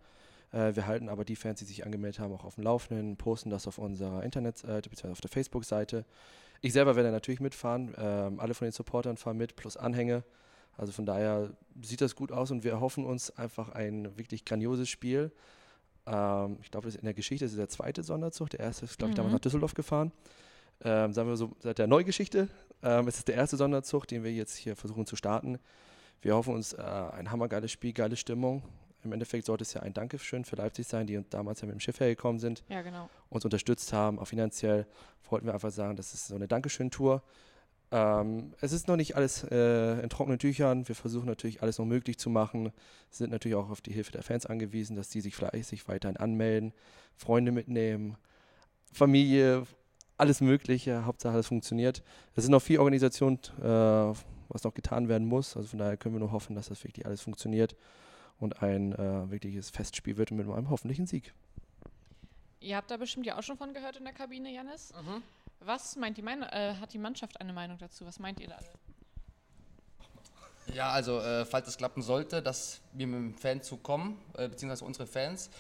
Äh, wir halten aber die Fans, die sich angemeldet haben, auch auf dem Laufenden, posten das auf unserer Internetseite bzw. auf der Facebook-Seite. Ich selber werde natürlich mitfahren, ähm, alle von den Supportern fahren mit, plus Anhänge. Also von daher sieht das gut aus und wir hoffen uns einfach ein wirklich grandioses Spiel. Ähm, ich glaube, in der Geschichte ist es der zweite Sonderzug. Der erste ist, glaube ich, damals Mhm. nach Düsseldorf gefahren. Ähm, sagen wir so, seit der Neugeschichte ähm, ist es der erste Sonderzug, den wir jetzt hier versuchen zu starten. Wir hoffen uns äh, ein hammergeiles Spiel, geile Stimmung. Im Endeffekt sollte es ja ein Dankeschön für Leipzig sein, die uns damals ja mit dem Schiff hergekommen sind Ja, genau. uns unterstützt haben, auch finanziell, wollten wir einfach sagen, das ist so eine Dankeschön-Tour. Ähm, es ist noch nicht alles äh, in trockenen Tüchern. Wir versuchen natürlich alles noch möglich zu machen. Sind natürlich auch auf die Hilfe der Fans angewiesen, dass die sich fleißig weiterhin anmelden, Freunde mitnehmen, Familie, alles Mögliche. Hauptsache, es funktioniert. Es ist noch viel Organisation, äh, was noch getan werden muss. Also von daher können wir nur hoffen, dass das wirklich alles funktioniert und ein äh, wirkliches Festspiel wird mit einem hoffentlichen Sieg. Ihr habt da bestimmt ja auch schon von gehört in der Kabine, Janis. Mhm. Was meint die Meinung, äh, hat die Mannschaft eine Meinung dazu? Was meint ihr da? Ja, also äh, falls es klappen sollte, dass wir mit dem Fanzug kommen, äh, beziehungsweise unsere Fans,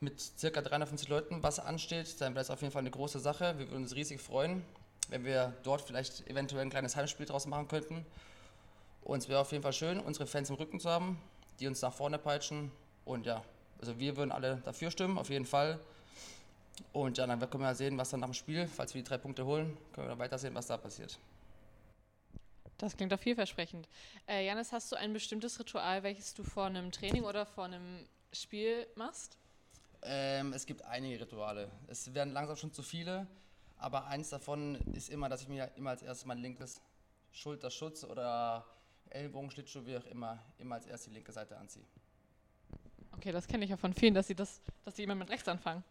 mit circa 350 Leuten was ansteht, dann wäre das auf jeden Fall eine große Sache. Wir würden uns riesig freuen, wenn wir dort vielleicht eventuell ein kleines Heimspiel draus machen könnten. Und es wäre auf jeden Fall schön, unsere Fans im Rücken zu haben, die uns nach vorne peitschen. Und ja, also wir würden alle dafür stimmen, auf jeden Fall. Und ja, dann können wir ja sehen, was dann nach dem Spiel, falls wir die drei Punkte holen, können wir dann weiter sehen, was da passiert. Das klingt doch vielversprechend. Äh, Janis, hast du ein bestimmtes Ritual, welches du vor einem Training oder vor einem Spiel machst? Ähm, es gibt einige Rituale. Es werden langsam schon zu viele, aber eins davon ist immer, dass ich mir immer als erstes mein linkes Schulterschutz oder Ellbogenschlittschuh, wie auch immer, immer als erstes die linke Seite anziehe. Okay, das kenne ich ja von vielen, dass sie das, dass sie immer mit rechts anfangen.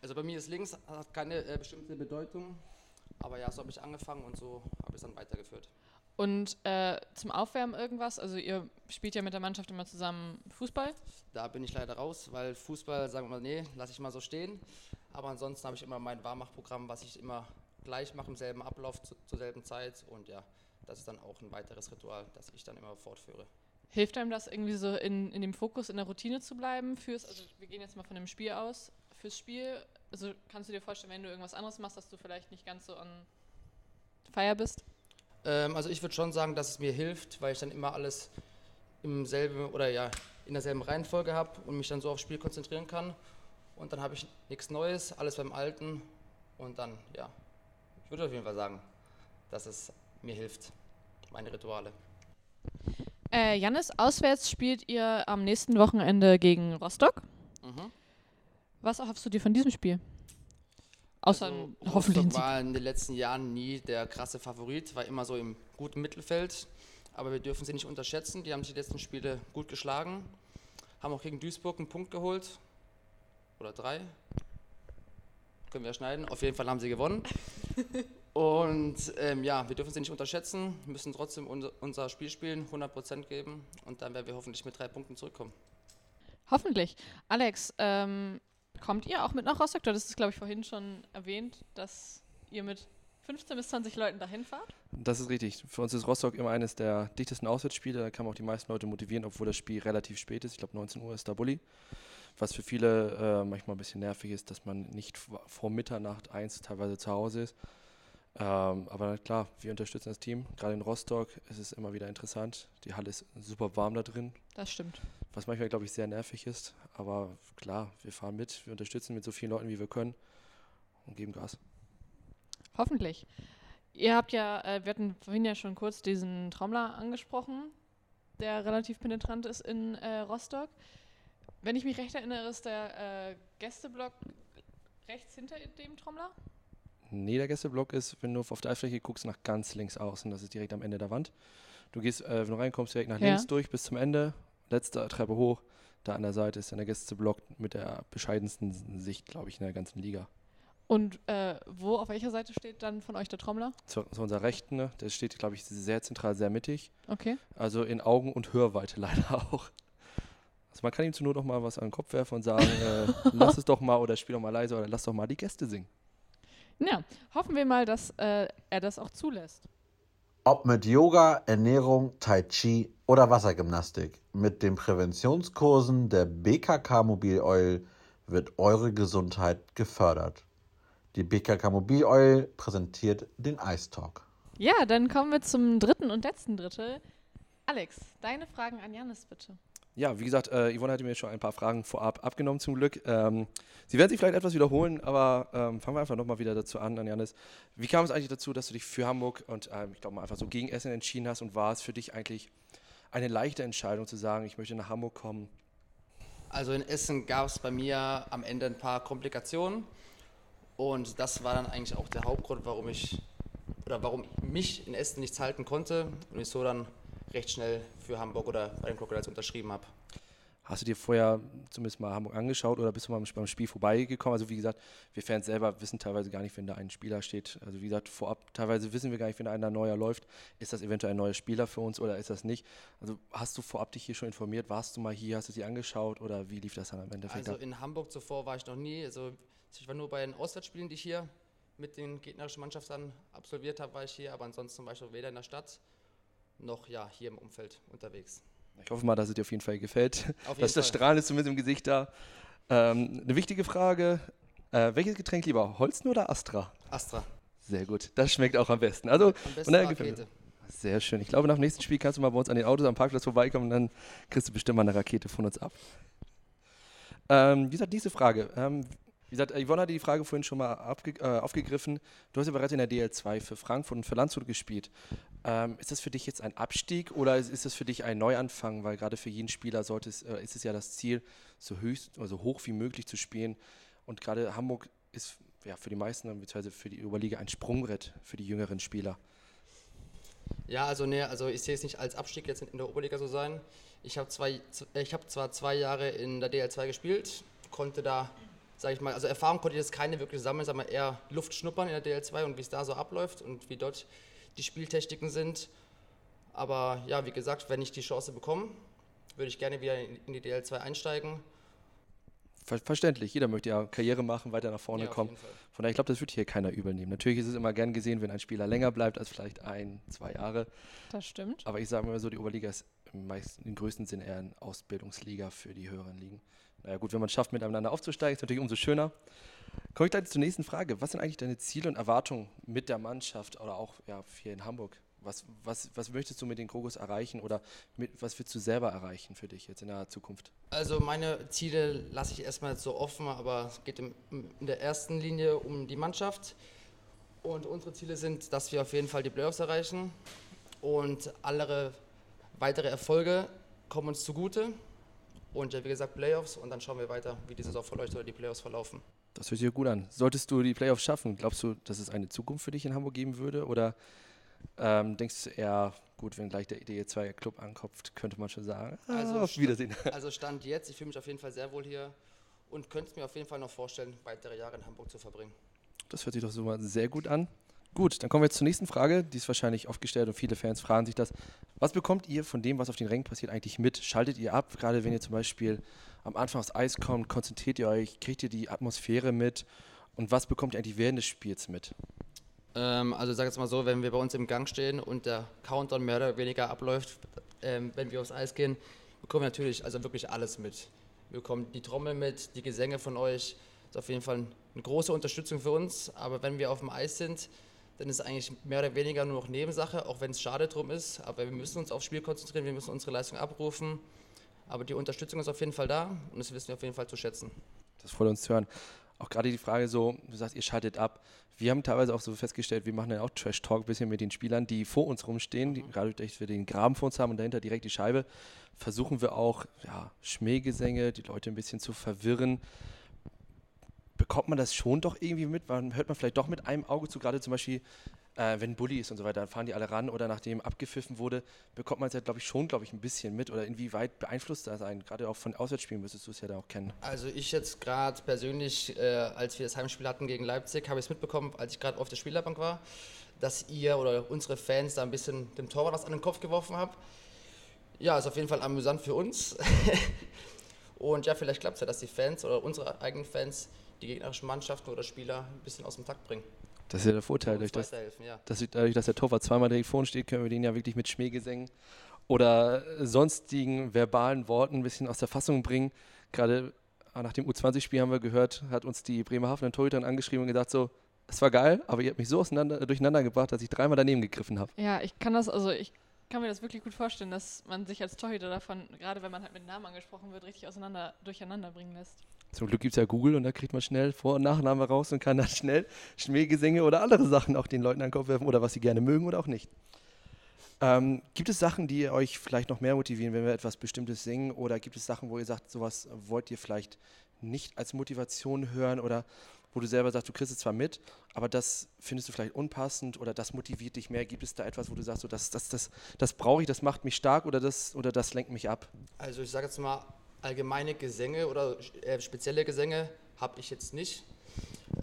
Also bei mir ist links, hat keine äh, bestimmte Bedeutung, aber ja, so habe ich angefangen und so habe ich es dann weitergeführt. Und äh, zum Aufwärmen irgendwas? Also ihr spielt ja mit der Mannschaft immer zusammen Fußball. Da bin ich leider raus, weil Fußball, sagen wir mal, nee, lasse ich mal so stehen. Aber ansonsten habe ich immer mein Warmachprogramm, was ich immer gleich mache, im selben Ablauf, zu, zur selben Zeit. Und ja, das ist dann auch ein weiteres Ritual, das ich dann immer fortführe. Hilft einem das irgendwie so in, in dem Fokus, in der Routine zu bleiben? Fürs, also wir gehen jetzt mal von dem Spiel aus. Fürs Spiel, also kannst du dir vorstellen, wenn du irgendwas anderes machst, dass du vielleicht nicht ganz so an Feier bist? Ähm, also ich würde schon sagen, dass es mir hilft, weil ich dann immer alles im selben oder ja in derselben Reihenfolge habe und mich dann so aufs Spiel konzentrieren kann. Und dann habe ich nichts Neues, alles beim Alten. Und dann, ja, ich würde auf jeden Fall sagen, dass es mir hilft, meine Rituale. Äh, Jannis, auswärts spielt ihr am nächsten Wochenende gegen Rostock. Mhm. Was erhoffst du dir von diesem Spiel? Außer Also, einen hoffentlichen Rostock war in den letzten Jahren nie der krasse Favorit, war immer so im guten Mittelfeld. Aber wir dürfen sie nicht unterschätzen. Die haben sich die letzten Spiele gut geschlagen, haben auch gegen Duisburg einen Punkt geholt. Oder drei. Können wir ja schneiden. Auf jeden Fall haben sie gewonnen. Und ähm, ja, wir dürfen sie nicht unterschätzen, müssen trotzdem unser, unser Spiel spielen, 100% geben und dann werden wir hoffentlich mit drei Punkten zurückkommen. Hoffentlich. Alex, ähm, kommt ihr auch mit nach Rostock? Hattest es, glaube ich, vorhin schon erwähnt, dass ihr mit 15 bis 20 Leuten dahin fahrt. Das ist richtig. Für uns ist Rostock immer eines der dichtesten Auswärtsspiele. Da kann man auch die meisten Leute motivieren, obwohl das Spiel relativ spät ist. Ich glaube, 19 Uhr ist da Bulli. Was für viele äh, manchmal ein bisschen nervig ist, dass man nicht vor Mitternacht eins teilweise zu Hause ist. Ähm, aber klar, wir unterstützen das Team. Gerade in Rostock ist es immer wieder interessant. Die Halle ist super warm da drin, Das stimmt. was manchmal, glaube ich, sehr nervig ist. Aber klar, wir fahren mit, wir unterstützen mit so vielen Leuten, wie wir können und geben Gas. Hoffentlich. Ihr habt ja, äh, wir hatten vorhin ja schon kurz diesen Trommler angesprochen, der relativ penetrant ist in äh, Rostock. Wenn ich mich recht erinnere, ist der äh, Gästeblock rechts hinter dem Trommler. Nee, der Gästeblock ist, wenn du auf der Eisfläche guckst, nach ganz links außen. Das ist direkt am Ende der Wand. Du gehst, äh, wenn du reinkommst, direkt nach Ja. links durch bis zum Ende. Letzte Treppe hoch. Da an der Seite ist dann der Gästeblock mit der bescheidensten Sicht, glaube ich, in der ganzen Liga. Und äh, wo, auf welcher Seite steht dann von euch der Trommler? Zu, zu unserer Rechten, ne? der steht, glaube ich, sehr zentral, sehr mittig. Okay. Also in Augen- und Hörweite leider auch. Also man kann ihm zur Not auch mal was an den Kopf werfen und sagen, äh, lass es doch mal oder spiel doch mal leise oder lass doch mal die Gäste singen. Ja, hoffen wir mal, dass äh, er das auch zulässt. Ob mit Yoga, Ernährung, Tai Chi oder Wassergymnastik, mit den Präventionskursen der BKK Mobil Oil wird eure Gesundheit gefördert. Die BKK Mobil Oil präsentiert den Ice Talk. Ja, dann kommen wir zum dritten und letzten Drittel. Alex, deine Fragen an Janis bitte. Ja, wie gesagt, äh, Yvonne hatte mir schon ein paar Fragen vorab abgenommen zum Glück. Ähm, sie werden sich vielleicht etwas wiederholen, aber ähm, fangen wir einfach nochmal wieder dazu an, an Janis. Wie kam es eigentlich dazu, dass du dich für Hamburg und ähm, ich glaube mal einfach so gegen Essen entschieden hast und war es für dich eigentlich eine leichte Entscheidung zu sagen, ich möchte nach Hamburg kommen? Also in Essen gab es bei mir am Ende ein paar Komplikationen und das war dann eigentlich auch der Hauptgrund, warum ich oder warum mich in Essen nichts halten konnte und ich so dann recht schnell für Hamburg oder bei den Crocodiles unterschrieben habe. Hast du dir vorher zumindest mal Hamburg angeschaut oder bist du mal beim Spiel vorbeigekommen? Also wie gesagt, wir Fans selber wissen teilweise gar nicht, wenn da ein Spieler steht. Also wie gesagt, vorab teilweise wissen wir gar nicht, wenn da einer neuer läuft. Ist das eventuell ein neuer Spieler für uns oder ist das nicht? Also hast du vorab dich hier schon informiert? Warst du mal hier? Hast du sie angeschaut oder wie lief das dann am Endeffekt? Also in Hamburg zuvor war ich noch nie. Also ich war nur bei den Auswärtsspielen, die ich hier mit den gegnerischen Mannschaften absolviert habe, war ich hier. Aber ansonsten war ich weder in der Stadt noch ja, hier im Umfeld unterwegs. Ich hoffe mal, dass es dir auf jeden Fall gefällt. Auf jeden dass das Fall. Strahlen ist zumindest im Gesicht da. Ähm, eine wichtige Frage. Äh, welches Getränk lieber? Holzen oder Astra? Astra. Sehr gut. Das schmeckt auch am besten. Also, Am besten. Rakete. Sehr schön. Ich glaube, nach dem nächsten Spiel kannst du mal bei uns an den Autos am Parkplatz vorbeikommen und dann kriegst du bestimmt mal eine Rakete von uns ab. Ähm, wie gesagt, nächste Frage. Ähm, wie gesagt, Yvonne hatte die Frage vorhin schon mal äh, aufgegriffen. Du hast ja bereits in der DL2 für Frankfurt und für Landshut gespielt. Ähm, ist das für dich jetzt ein Abstieg oder ist, ist das für dich ein Neuanfang? Weil gerade für jeden Spieler sollte es, äh, ist es ja das Ziel, so höchst, also hoch wie möglich zu spielen. Und gerade Hamburg ist ja für die meisten, beziehungsweise für die Oberliga, ein Sprungbrett für die jüngeren Spieler. Ja, also nee, also ich sehe es nicht als Abstieg jetzt in der Oberliga so sein. Ich habe habe zwar zwei Jahre in der DL2 gespielt, konnte da, sage ich mal, also Erfahrung konnte ich jetzt keine wirklich sammeln, sag mal eher Luft schnuppern in der DL2 und wie es da so abläuft und wie dort die Spieltechniken sind. Aber ja, wie gesagt, wenn ich die Chance bekomme, würde ich gerne wieder in die DL2 einsteigen. Ver verständlich, jeder möchte ja Karriere machen, weiter nach vorne Ja, kommen. Von daher, ich glaube, das wird hier keiner übernehmen. Natürlich ist es immer gern gesehen, wenn ein Spieler länger bleibt als vielleicht ein, zwei Jahre. Das stimmt. Aber ich sage mal so, die Oberliga ist im, meisten, im größten Sinn eher eine Ausbildungsliga für die höheren Ligen. Naja gut, wenn man es schafft, miteinander aufzusteigen, ist natürlich umso schöner. Komme ich gleich zur nächsten Frage. Was sind eigentlich deine Ziele und Erwartungen mit der Mannschaft oder auch ja, hier in Hamburg? Was, was, was möchtest du mit den Krogos erreichen oder mit, was willst du selber erreichen für dich jetzt in der Zukunft? Also meine Ziele lasse ich erstmal so offen, aber es geht in der ersten Linie um die Mannschaft. Und unsere Ziele sind, dass wir auf jeden Fall die Playoffs erreichen. Und alle weitere Erfolge kommen uns zugute. Und ja, wie gesagt, Playoffs. Und dann schauen wir weiter, wie die Saison verläuft oder die Playoffs verlaufen. Das hört sich gut an. Solltest du die Playoffs schaffen, glaubst du, dass es eine Zukunft für dich in Hamburg geben würde? Oder ähm, denkst du eher, gut, wenn gleich der DE2-Club ankommt, könnte man schon sagen, ah, Also auf Wiedersehen. Also Stand jetzt, ich fühle mich auf jeden Fall sehr wohl hier und könnte es mir auf jeden Fall noch vorstellen, weitere Jahre in Hamburg zu verbringen. Das hört sich doch so mal sehr gut an. Gut, dann kommen wir jetzt zur nächsten Frage. Die ist wahrscheinlich oft gestellt und viele Fans fragen sich das. Was bekommt ihr von dem, was auf den Rängen passiert, eigentlich mit? Schaltet ihr ab, gerade wenn ihr zum Beispiel am Anfang aufs Eis kommt? Konzentriert ihr euch? Kriegt ihr die Atmosphäre mit? Und was bekommt ihr eigentlich während des Spiels mit? Ähm, also sag jetzt mal so, wenn wir bei uns im Gang stehen und der Countdown mehr oder weniger abläuft, ähm, wenn wir aufs Eis gehen, bekommen wir natürlich also wirklich alles mit. Wir bekommen die Trommel mit, die Gesänge von euch. Das ist auf jeden Fall eine große Unterstützung für uns. Aber wenn wir auf dem Eis sind, dann ist es eigentlich mehr oder weniger nur noch Nebensache, auch wenn es schade drum ist. Aber wir müssen uns aufs Spiel konzentrieren, wir müssen unsere Leistung abrufen. Aber die Unterstützung ist auf jeden Fall da und das wissen wir auf jeden Fall zu schätzen. Das freut uns zu hören. Auch gerade die Frage so, du sagst, ihr schaltet ab. Wir haben teilweise auch so festgestellt, wir machen dann auch Trash-Talk ein bisschen mit den Spielern, die vor uns rumstehen, die, gerade dadurch, dass wir den Graben vor uns haben und dahinter direkt die Scheibe, versuchen wir auch ja, Schmähgesänge, die Leute ein bisschen zu verwirren. Bekommt man das schon doch irgendwie mit? Man hört man vielleicht doch mit einem Auge zu, gerade zum Beispiel, äh, wenn Bulli ist und so weiter, dann fahren die alle ran oder nachdem abgepfiffen wurde, bekommt man es ja, glaube ich, schon, glaube ich, ein bisschen mit. Oder inwieweit beeinflusst das einen? Gerade auch von Auswärtsspielen müsstest du es ja da auch kennen. Also ich jetzt gerade persönlich, äh, als wir das Heimspiel hatten gegen Leipzig, habe ich es mitbekommen, als ich gerade auf der Spielerbank war, dass ihr oder unsere Fans da ein bisschen dem Torwart was an den Kopf geworfen habt. Ja, ist auf jeden Fall amüsant für uns. Und ja, vielleicht klappt es ja, dass die Fans oder unsere eigenen Fans die gegnerischen Mannschaften oder Spieler ein bisschen aus dem Takt bringen. Das ist ja der Vorteil. uns Durch das, weiterhelfen, ja. dass, dadurch, dass der Torwart zweimal direkt vorne steht, können wir den ja wirklich mit Schmähgesängen oder sonstigen verbalen Worten ein bisschen aus der Fassung bringen. Gerade ah, nach dem U20-Spiel haben wir gehört, hat uns die Bremerhavener Torhüterin angeschrieben und gesagt so, es war geil, aber ihr habt mich so auseinander, durcheinander gebracht, dass ich dreimal daneben gegriffen habe. Ja, ich kann das, also ich kann mir das wirklich gut vorstellen, dass man sich als Torhüter davon, gerade wenn man halt mit Namen angesprochen wird, richtig auseinander, durcheinander bringen lässt. Zum Glück gibt es ja Google und da kriegt man schnell Vor- und Nachname raus und kann dann schnell Schmähgesänge oder andere Sachen auch den Leuten an den Kopf werfen oder was sie gerne mögen oder auch nicht. Ähm, gibt es Sachen, die euch vielleicht noch mehr motivieren, wenn wir etwas Bestimmtes singen? Oder gibt es Sachen, wo ihr sagt, sowas wollt ihr vielleicht nicht als Motivation hören? Oder wo du selber sagst, du kriegst es zwar mit, aber das findest du vielleicht unpassend oder das motiviert dich mehr? Gibt es da etwas, wo du sagst, so, das, das, das, das brauche ich, das macht mich stark oder das, oder das lenkt mich ab? Also ich sage jetzt mal, allgemeine Gesänge oder äh, spezielle Gesänge habe ich jetzt nicht.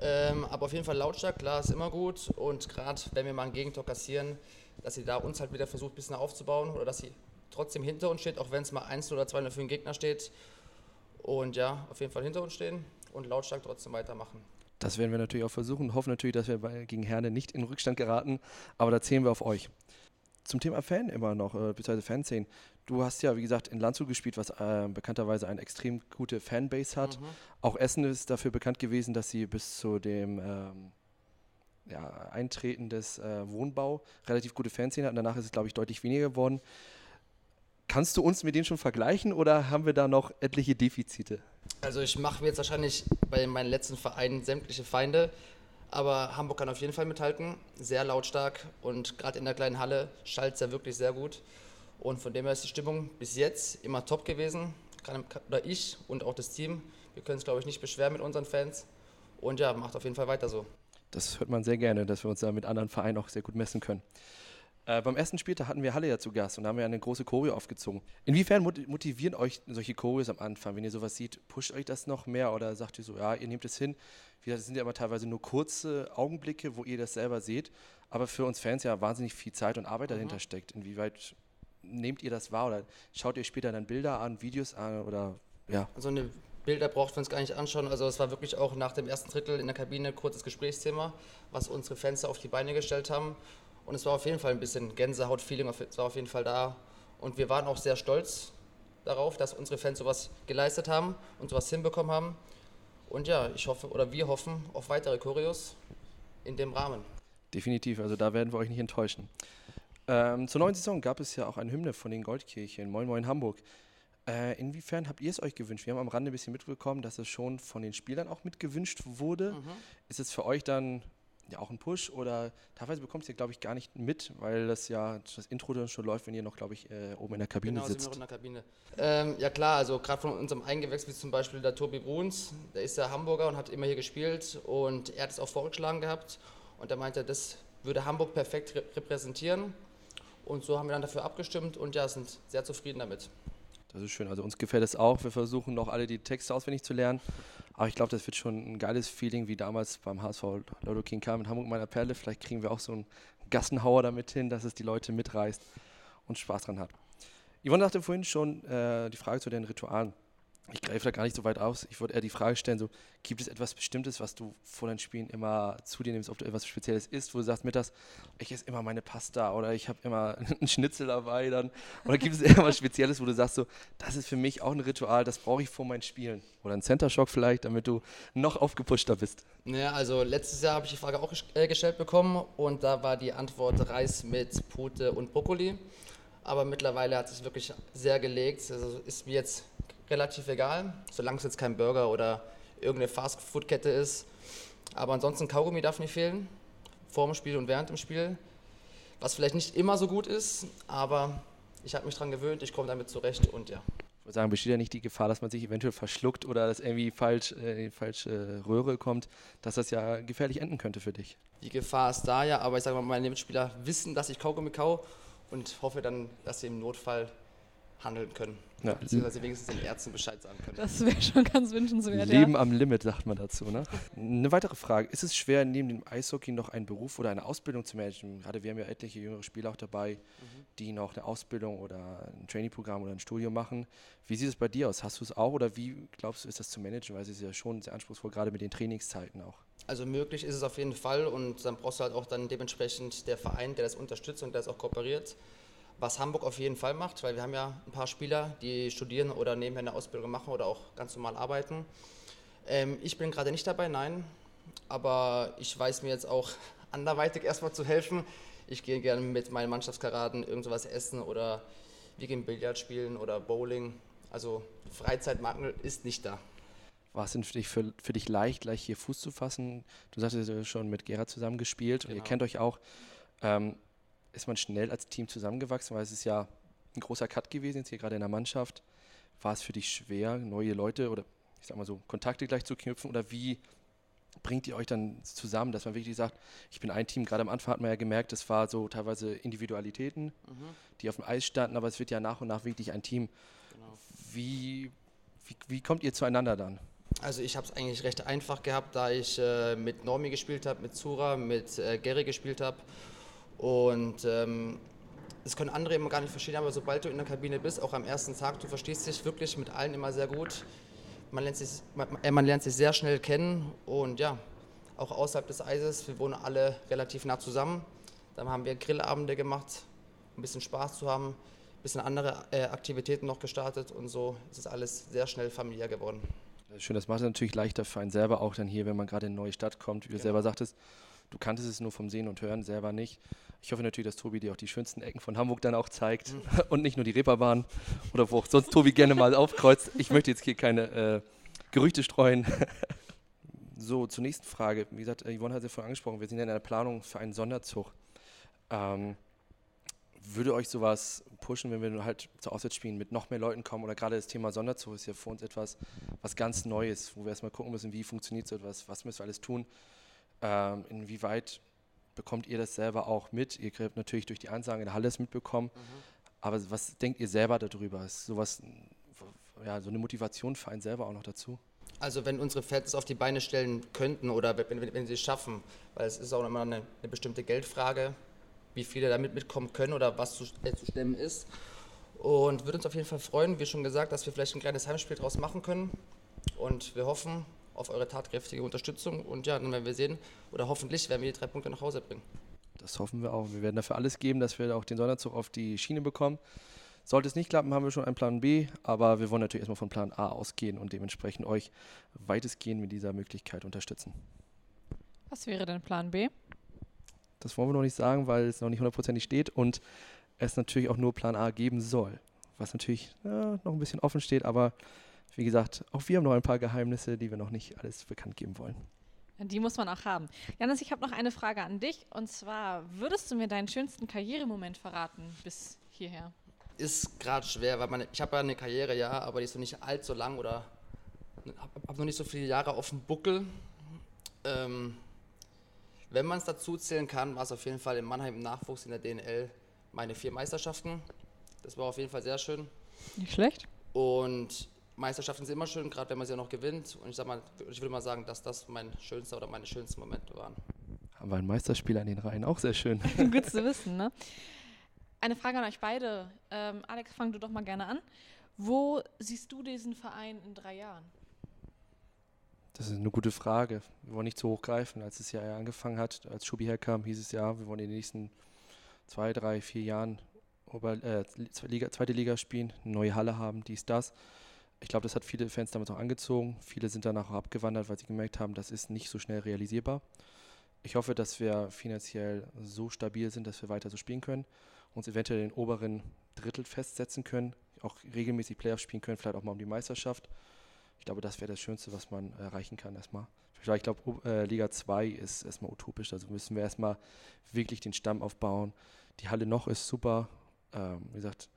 Ähm, aber auf jeden Fall lautstark, klar, ist immer gut. Und gerade wenn wir mal ein Gegentor kassieren, dass sie da uns halt wieder versucht, ein bisschen aufzubauen oder dass sie trotzdem hinter uns steht, auch wenn es mal 1 oder 2 für den Gegner steht. Und ja, auf jeden Fall hinter uns stehen und lautstark trotzdem weitermachen. Das werden wir natürlich auch versuchen. Hoffen natürlich, dass wir bei, gegen Herne nicht in Rückstand geraten, aber da zählen wir auf euch. Zum Thema Fan immer noch, äh, beziehungsweise Fanszenen. Du hast ja, wie gesagt, in Landshut gespielt, was äh, bekannterweise eine extrem gute Fanbase hat. Mhm. Auch Essen ist dafür bekannt gewesen, dass sie bis zu dem ähm, ja, Eintreten des äh, Wohnbau relativ gute Fanszene hatten. Danach ist es, glaube ich, deutlich weniger geworden. Kannst du uns mit denen schon vergleichen oder haben wir da noch etliche Defizite? Also ich mache mir jetzt wahrscheinlich bei meinen letzten Vereinen sämtliche Feinde, aber Hamburg kann auf jeden Fall mithalten, sehr lautstark und gerade in der kleinen Halle schallt es ja wirklich sehr gut. Und von dem her ist die Stimmung bis jetzt immer top gewesen. Kann, oder ich und auch das Team. Wir können es, glaube ich, nicht beschweren mit unseren Fans. Und ja, macht auf jeden Fall weiter so. Das hört man sehr gerne, dass wir uns da mit anderen Vereinen auch sehr gut messen können. Äh, beim ersten Spieltag hatten wir Halle ja zu Gast und da haben wir eine große Choreo aufgezogen. Inwiefern mot- motivieren euch solche Choreos am Anfang? Wenn ihr sowas seht, pusht euch das noch mehr oder sagt ihr so, ja, ihr nehmt es hin? Wie gesagt, das sind ja immer teilweise nur kurze Augenblicke, wo ihr das selber seht, aber für uns Fans ja wahnsinnig viel Zeit und Arbeit dahinter steckt. Inwieweit nehmt ihr das wahr oder schaut ihr später dann Bilder an, Videos an oder ja? So eine Bilder braucht man uns gar nicht anschauen. Also es war wirklich auch nach dem ersten Drittel in der Kabine kurzes Gesprächsthema, was unsere Fans auf die Beine gestellt haben. Und es war auf jeden Fall ein bisschen Gänsehaut-Feeling, es war auf jeden Fall da. Und wir waren auch sehr stolz darauf, dass unsere Fans sowas geleistet haben und sowas hinbekommen haben. Und ja, ich hoffe, oder wir hoffen auf weitere Choreos in dem Rahmen. Definitiv, also da werden wir euch nicht enttäuschen. Ähm, zur neuen Saison gab es ja auch eine Hymne von den Goldkirchen, Moin Moin Hamburg. Äh, inwiefern habt ihr es euch gewünscht? Wir haben am Rande ein bisschen mitbekommen, dass es schon von den Spielern auch mitgewünscht wurde. Ist es für euch dann ja auch ein Push oder teilweise bekommt ihr, glaube ich, gar nicht mit, weil das ja das Intro dann schon läuft, wenn ihr noch, glaube ich, äh, oben in der Kabine Genau, sind wir sitzt. noch in der Kabine. Ähm, ja klar, also gerade von unserem Eingewächs, wie zum Beispiel der Tobi Bruns, der ist ja Hamburger und hat immer hier gespielt und er hat es auch vorgeschlagen gehabt und er meinte, das würde Hamburg perfekt re repräsentieren und so haben wir dann dafür abgestimmt und ja, sind sehr zufrieden damit. Das ist schön. Also uns gefällt es auch. Wir versuchen noch alle die Texte auswendig zu lernen. Aber ich glaube, das wird schon ein geiles Feeling, wie damals beim HSV Lotto King K mit Hamburg meiner Perle. Vielleicht kriegen wir auch so einen Gassenhauer damit hin, dass es die Leute mitreißt und Spaß dran hat. Yvonne sagte vorhin schon äh, die Frage zu den Ritualen. Ich greife da gar nicht so weit aus. Ich würde eher die Frage stellen, so, gibt es etwas Bestimmtes, was du vor deinen Spielen immer zu dir nimmst, ob du etwas Spezielles isst, wo du sagst, mittags, ich esse immer meine Pasta oder ich habe immer einen Schnitzel dabei dann. Oder gibt es etwas Spezielles, wo du sagst, so, das ist für mich auch ein Ritual, das brauche ich vor meinen Spielen. Oder ein Center Shock vielleicht, damit du noch aufgepushter bist. Naja, also letztes Jahr habe ich die Frage auch äh, gestellt bekommen und da war die Antwort Reis mit Pute und Brokkoli. Aber mittlerweile hat sich wirklich sehr gelegt. Also ist mir jetzt relativ egal, solange es jetzt kein Burger oder irgendeine Fastfood-Kette ist. Aber ansonsten Kaugummi darf nicht fehlen, vor dem Spiel und während dem Spiel. Was vielleicht nicht immer so gut ist, aber ich habe mich dran gewöhnt, ich komme damit zurecht und ja. Ich würde sagen, besteht ja nicht die Gefahr, dass man sich eventuell verschluckt oder dass irgendwie falsch äh, in die falsche Röhre kommt, dass das ja gefährlich enden könnte für dich. Die Gefahr ist da ja, aber ich sage mal, meine Mitspieler wissen, dass ich Kaugummi kau und hoffe dann, dass sie im Notfall handeln können. Ja. Beziehungsweise wenigstens den Ärzten Bescheid sagen können. Das wäre schon ganz wünschenswert. Leben ja. am Limit, sagt man dazu. Ne? Eine weitere Frage. Ist es schwer, neben dem Eishockey noch einen Beruf oder eine Ausbildung zu managen? Gerade wir haben ja etliche jüngere Spieler auch dabei, die noch eine Ausbildung oder ein Trainingprogramm oder ein Studium machen. Wie sieht es bei dir aus? Hast du es auch oder wie glaubst du, ist das zu managen? Weil es ist ja schon sehr anspruchsvoll, gerade mit den Trainingszeiten auch. Also möglich ist es auf jeden Fall und dann brauchst du halt auch dann dementsprechend der Verein, der das unterstützt und der das auch kooperiert. Was Hamburg auf jeden Fall macht, weil wir haben ja ein paar Spieler, die studieren oder nebenher eine Ausbildung machen oder auch ganz normal arbeiten. Ähm, ich bin gerade nicht dabei, nein, aber ich weiß mir jetzt auch anderweitig erstmal zu helfen. Ich gehe gerne mit meinen Mannschaftskaraden irgendwas essen oder wir gehen Billard spielen oder Bowling. Also Freizeitmangel ist nicht da. War es denn für dich, für, für dich leicht, gleich hier Fuß zu fassen? Du sagtest, du hast schon mit Gerhard zusammen gespielt genau. und ihr genau. kennt euch auch. Ähm, ist man schnell als Team zusammengewachsen, weil es ist ja ein großer Cut gewesen, jetzt hier gerade in der Mannschaft. War es für dich schwer, neue Leute oder ich sag mal so, Kontakte gleich zu knüpfen oder wie bringt ihr euch dann zusammen, dass man wirklich sagt, ich bin ein Team, gerade am Anfang hat man ja gemerkt, es war so teilweise Individualitäten, mhm. die auf dem Eis standen, aber es wird ja nach und nach wirklich ein Team. Genau. Wie, wie, wie kommt ihr zueinander dann? Also ich habe es eigentlich recht einfach gehabt, da ich äh, mit Normi gespielt habe, mit Zura, mit äh, Gary gespielt habe. Und ähm, das können andere immer gar nicht verstehen, aber sobald du in der Kabine bist, auch am ersten Tag, du verstehst dich wirklich mit allen immer sehr gut. Man lernt sich, man, äh, man lernt sich sehr schnell kennen und ja, auch außerhalb des Eises, wir wohnen alle relativ nah zusammen. Dann haben wir Grillabende gemacht, um ein bisschen Spaß zu haben, ein bisschen andere äh, Aktivitäten noch gestartet und so ist es alles sehr schnell familiär geworden. Schön, das macht es natürlich leichter für einen selber auch dann hier, wenn man gerade in eine neue Stadt kommt, wie du genau. selber sagtest. Du kanntest es nur vom Sehen und Hören, selber nicht. Ich hoffe natürlich, dass Tobi dir auch die schönsten Ecken von Hamburg dann auch zeigt mhm. und nicht nur die Reeperbahn oder wo auch sonst Tobi gerne mal aufkreuzt. Ich möchte jetzt hier keine äh, Gerüchte streuen. so, zur nächsten Frage. Wie gesagt, Yvonne hat es ja vorhin angesprochen, wir sind ja in der Planung für einen Sonderzug. Ähm, würde euch sowas pushen, wenn wir halt zu Auswärtsspielen mit noch mehr Leuten kommen? Oder gerade das Thema Sonderzug ist ja für uns etwas, was ganz Neues, wo wir erstmal gucken müssen, wie funktioniert so etwas, was müssen wir alles tun, ähm, inwieweit bekommt ihr das selber auch mit? Ihr habt natürlich durch die Ansagen in der Halle es mitbekommen, mhm. aber was denkt ihr selber darüber? Ist sowas, ja, so eine Motivation für einen selber auch noch dazu? Also wenn unsere Fans es auf die Beine stellen könnten oder wenn, wenn, wenn sie es schaffen, weil es ist auch immer eine, eine bestimmte Geldfrage, wie viele damit mitkommen können oder was zu, äh, zu stemmen ist. Und würde uns auf jeden Fall freuen, wie schon gesagt, dass wir vielleicht ein kleines Heimspiel daraus machen können. Und wir hoffen auf eure tatkräftige Unterstützung. Und ja, dann werden wir sehen, oder hoffentlich werden wir die drei Punkte nach Hause bringen. Das hoffen wir auch. Wir werden dafür alles geben, dass wir auch den Sonderzug auf die Schiene bekommen. Sollte es nicht klappen, haben wir schon einen Plan B, aber wir wollen natürlich erstmal von Plan A ausgehen und dementsprechend euch weitestgehend mit dieser Möglichkeit unterstützen. Was wäre denn Plan B? Das wollen wir noch nicht sagen, weil es noch nicht hundertprozentig steht und es natürlich auch nur Plan A geben soll. Was natürlich ja, noch ein bisschen offen steht, aber wie gesagt, auch wir haben noch ein paar Geheimnisse, die wir noch nicht alles bekannt geben wollen. Die muss man auch haben. Janis, ich habe noch eine Frage an dich. Und zwar, würdest du mir deinen schönsten Karrieremoment verraten bis hierher? Ist gerade schwer, weil meine, ich habe ja eine Karriere, ja, aber die ist noch nicht allzu lang oder habe hab noch nicht so viele Jahre auf dem Buckel. Ähm, wenn man es dazu zählen kann, war es auf jeden Fall in Mannheim im Nachwuchs in der DNL meine vier Meisterschaften. Das war auf jeden Fall sehr schön. Nicht schlecht. Und Meisterschaften sind immer schön, gerade wenn man sie ja noch gewinnt. Und ich, sag mal, ich würde mal sagen, dass das mein schönster oder meine schönsten Momente waren. Haben wir einen Meisterspieler in den Reihen, auch sehr schön. Gut zu wissen, ne? Eine Frage an euch beide. Ähm, Alex, fang du doch mal gerne an. Wo siehst du diesen Verein in drei Jahren? Das ist eine gute Frage. Wir wollen nicht zu hoch greifen. Als es ja angefangen hat, als Schubi herkam, hieß es ja, wir wollen in den nächsten zwei, drei, vier Jahren Ober, äh, zweite Liga spielen, eine neue Halle haben, dies, das. Ich glaube, das hat viele Fans damals auch angezogen. Viele sind danach auch abgewandert, weil sie gemerkt haben, das ist nicht so schnell realisierbar. Ich hoffe, dass wir finanziell so stabil sind, dass wir weiter so spielen können, uns eventuell den oberen Drittel festsetzen können, auch regelmäßig Playoffs spielen können, vielleicht auch mal um die Meisterschaft. Ich glaube, das wäre das Schönste, was man erreichen kann erstmal. Ich glaube, äh, Liga 2 ist erstmal utopisch. Also müssen wir erstmal wirklich den Stamm aufbauen. Die Halle noch ist super. Ähm, wie gesagt,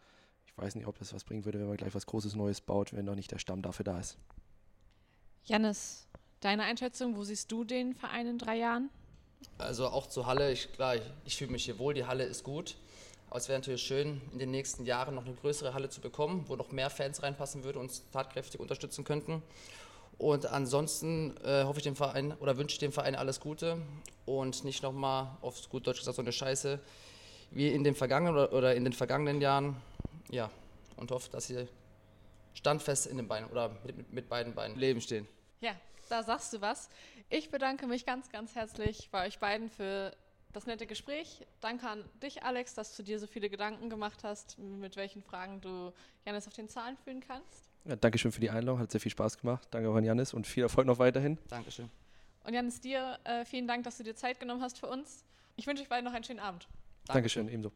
weiß nicht, ob das was bringen würde, wenn man gleich was Großes Neues baut, wenn noch nicht der Stamm dafür da ist. Janis, deine Einschätzung, wo siehst du den Verein in drei Jahren? Also auch zur Halle, ich, klar, ich, ich fühle mich hier wohl, die Halle ist gut. Aber es wäre natürlich schön, in den nächsten Jahren noch eine größere Halle zu bekommen, wo noch mehr Fans reinpassen würden und uns tatkräftig unterstützen könnten. Und ansonsten äh, hoffe ich dem Verein oder wünsche ich dem Verein alles Gute und nicht nochmal auf gut Deutsch gesagt so eine Scheiße wie in den vergangenen oder, oder in den vergangenen Jahren. Ja, und hoffe, dass sie standfest in den Beinen oder mit, mit, beiden Beinen Leben stehen. Ja, da sagst du was. Ich bedanke mich ganz, ganz herzlich bei euch beiden für das nette Gespräch. Danke an dich, Alex, dass du dir so viele Gedanken gemacht hast, mit welchen Fragen du Janis auf den Zahlen fühlen kannst. Ja, Dankeschön für die Einladung, hat sehr viel Spaß gemacht. Danke auch an Janis und viel Erfolg noch weiterhin. Dankeschön. Und Janis, dir äh, vielen Dank, dass du dir Zeit genommen hast für uns. Ich wünsche euch beiden noch einen schönen Abend. Dankeschön, ebenso.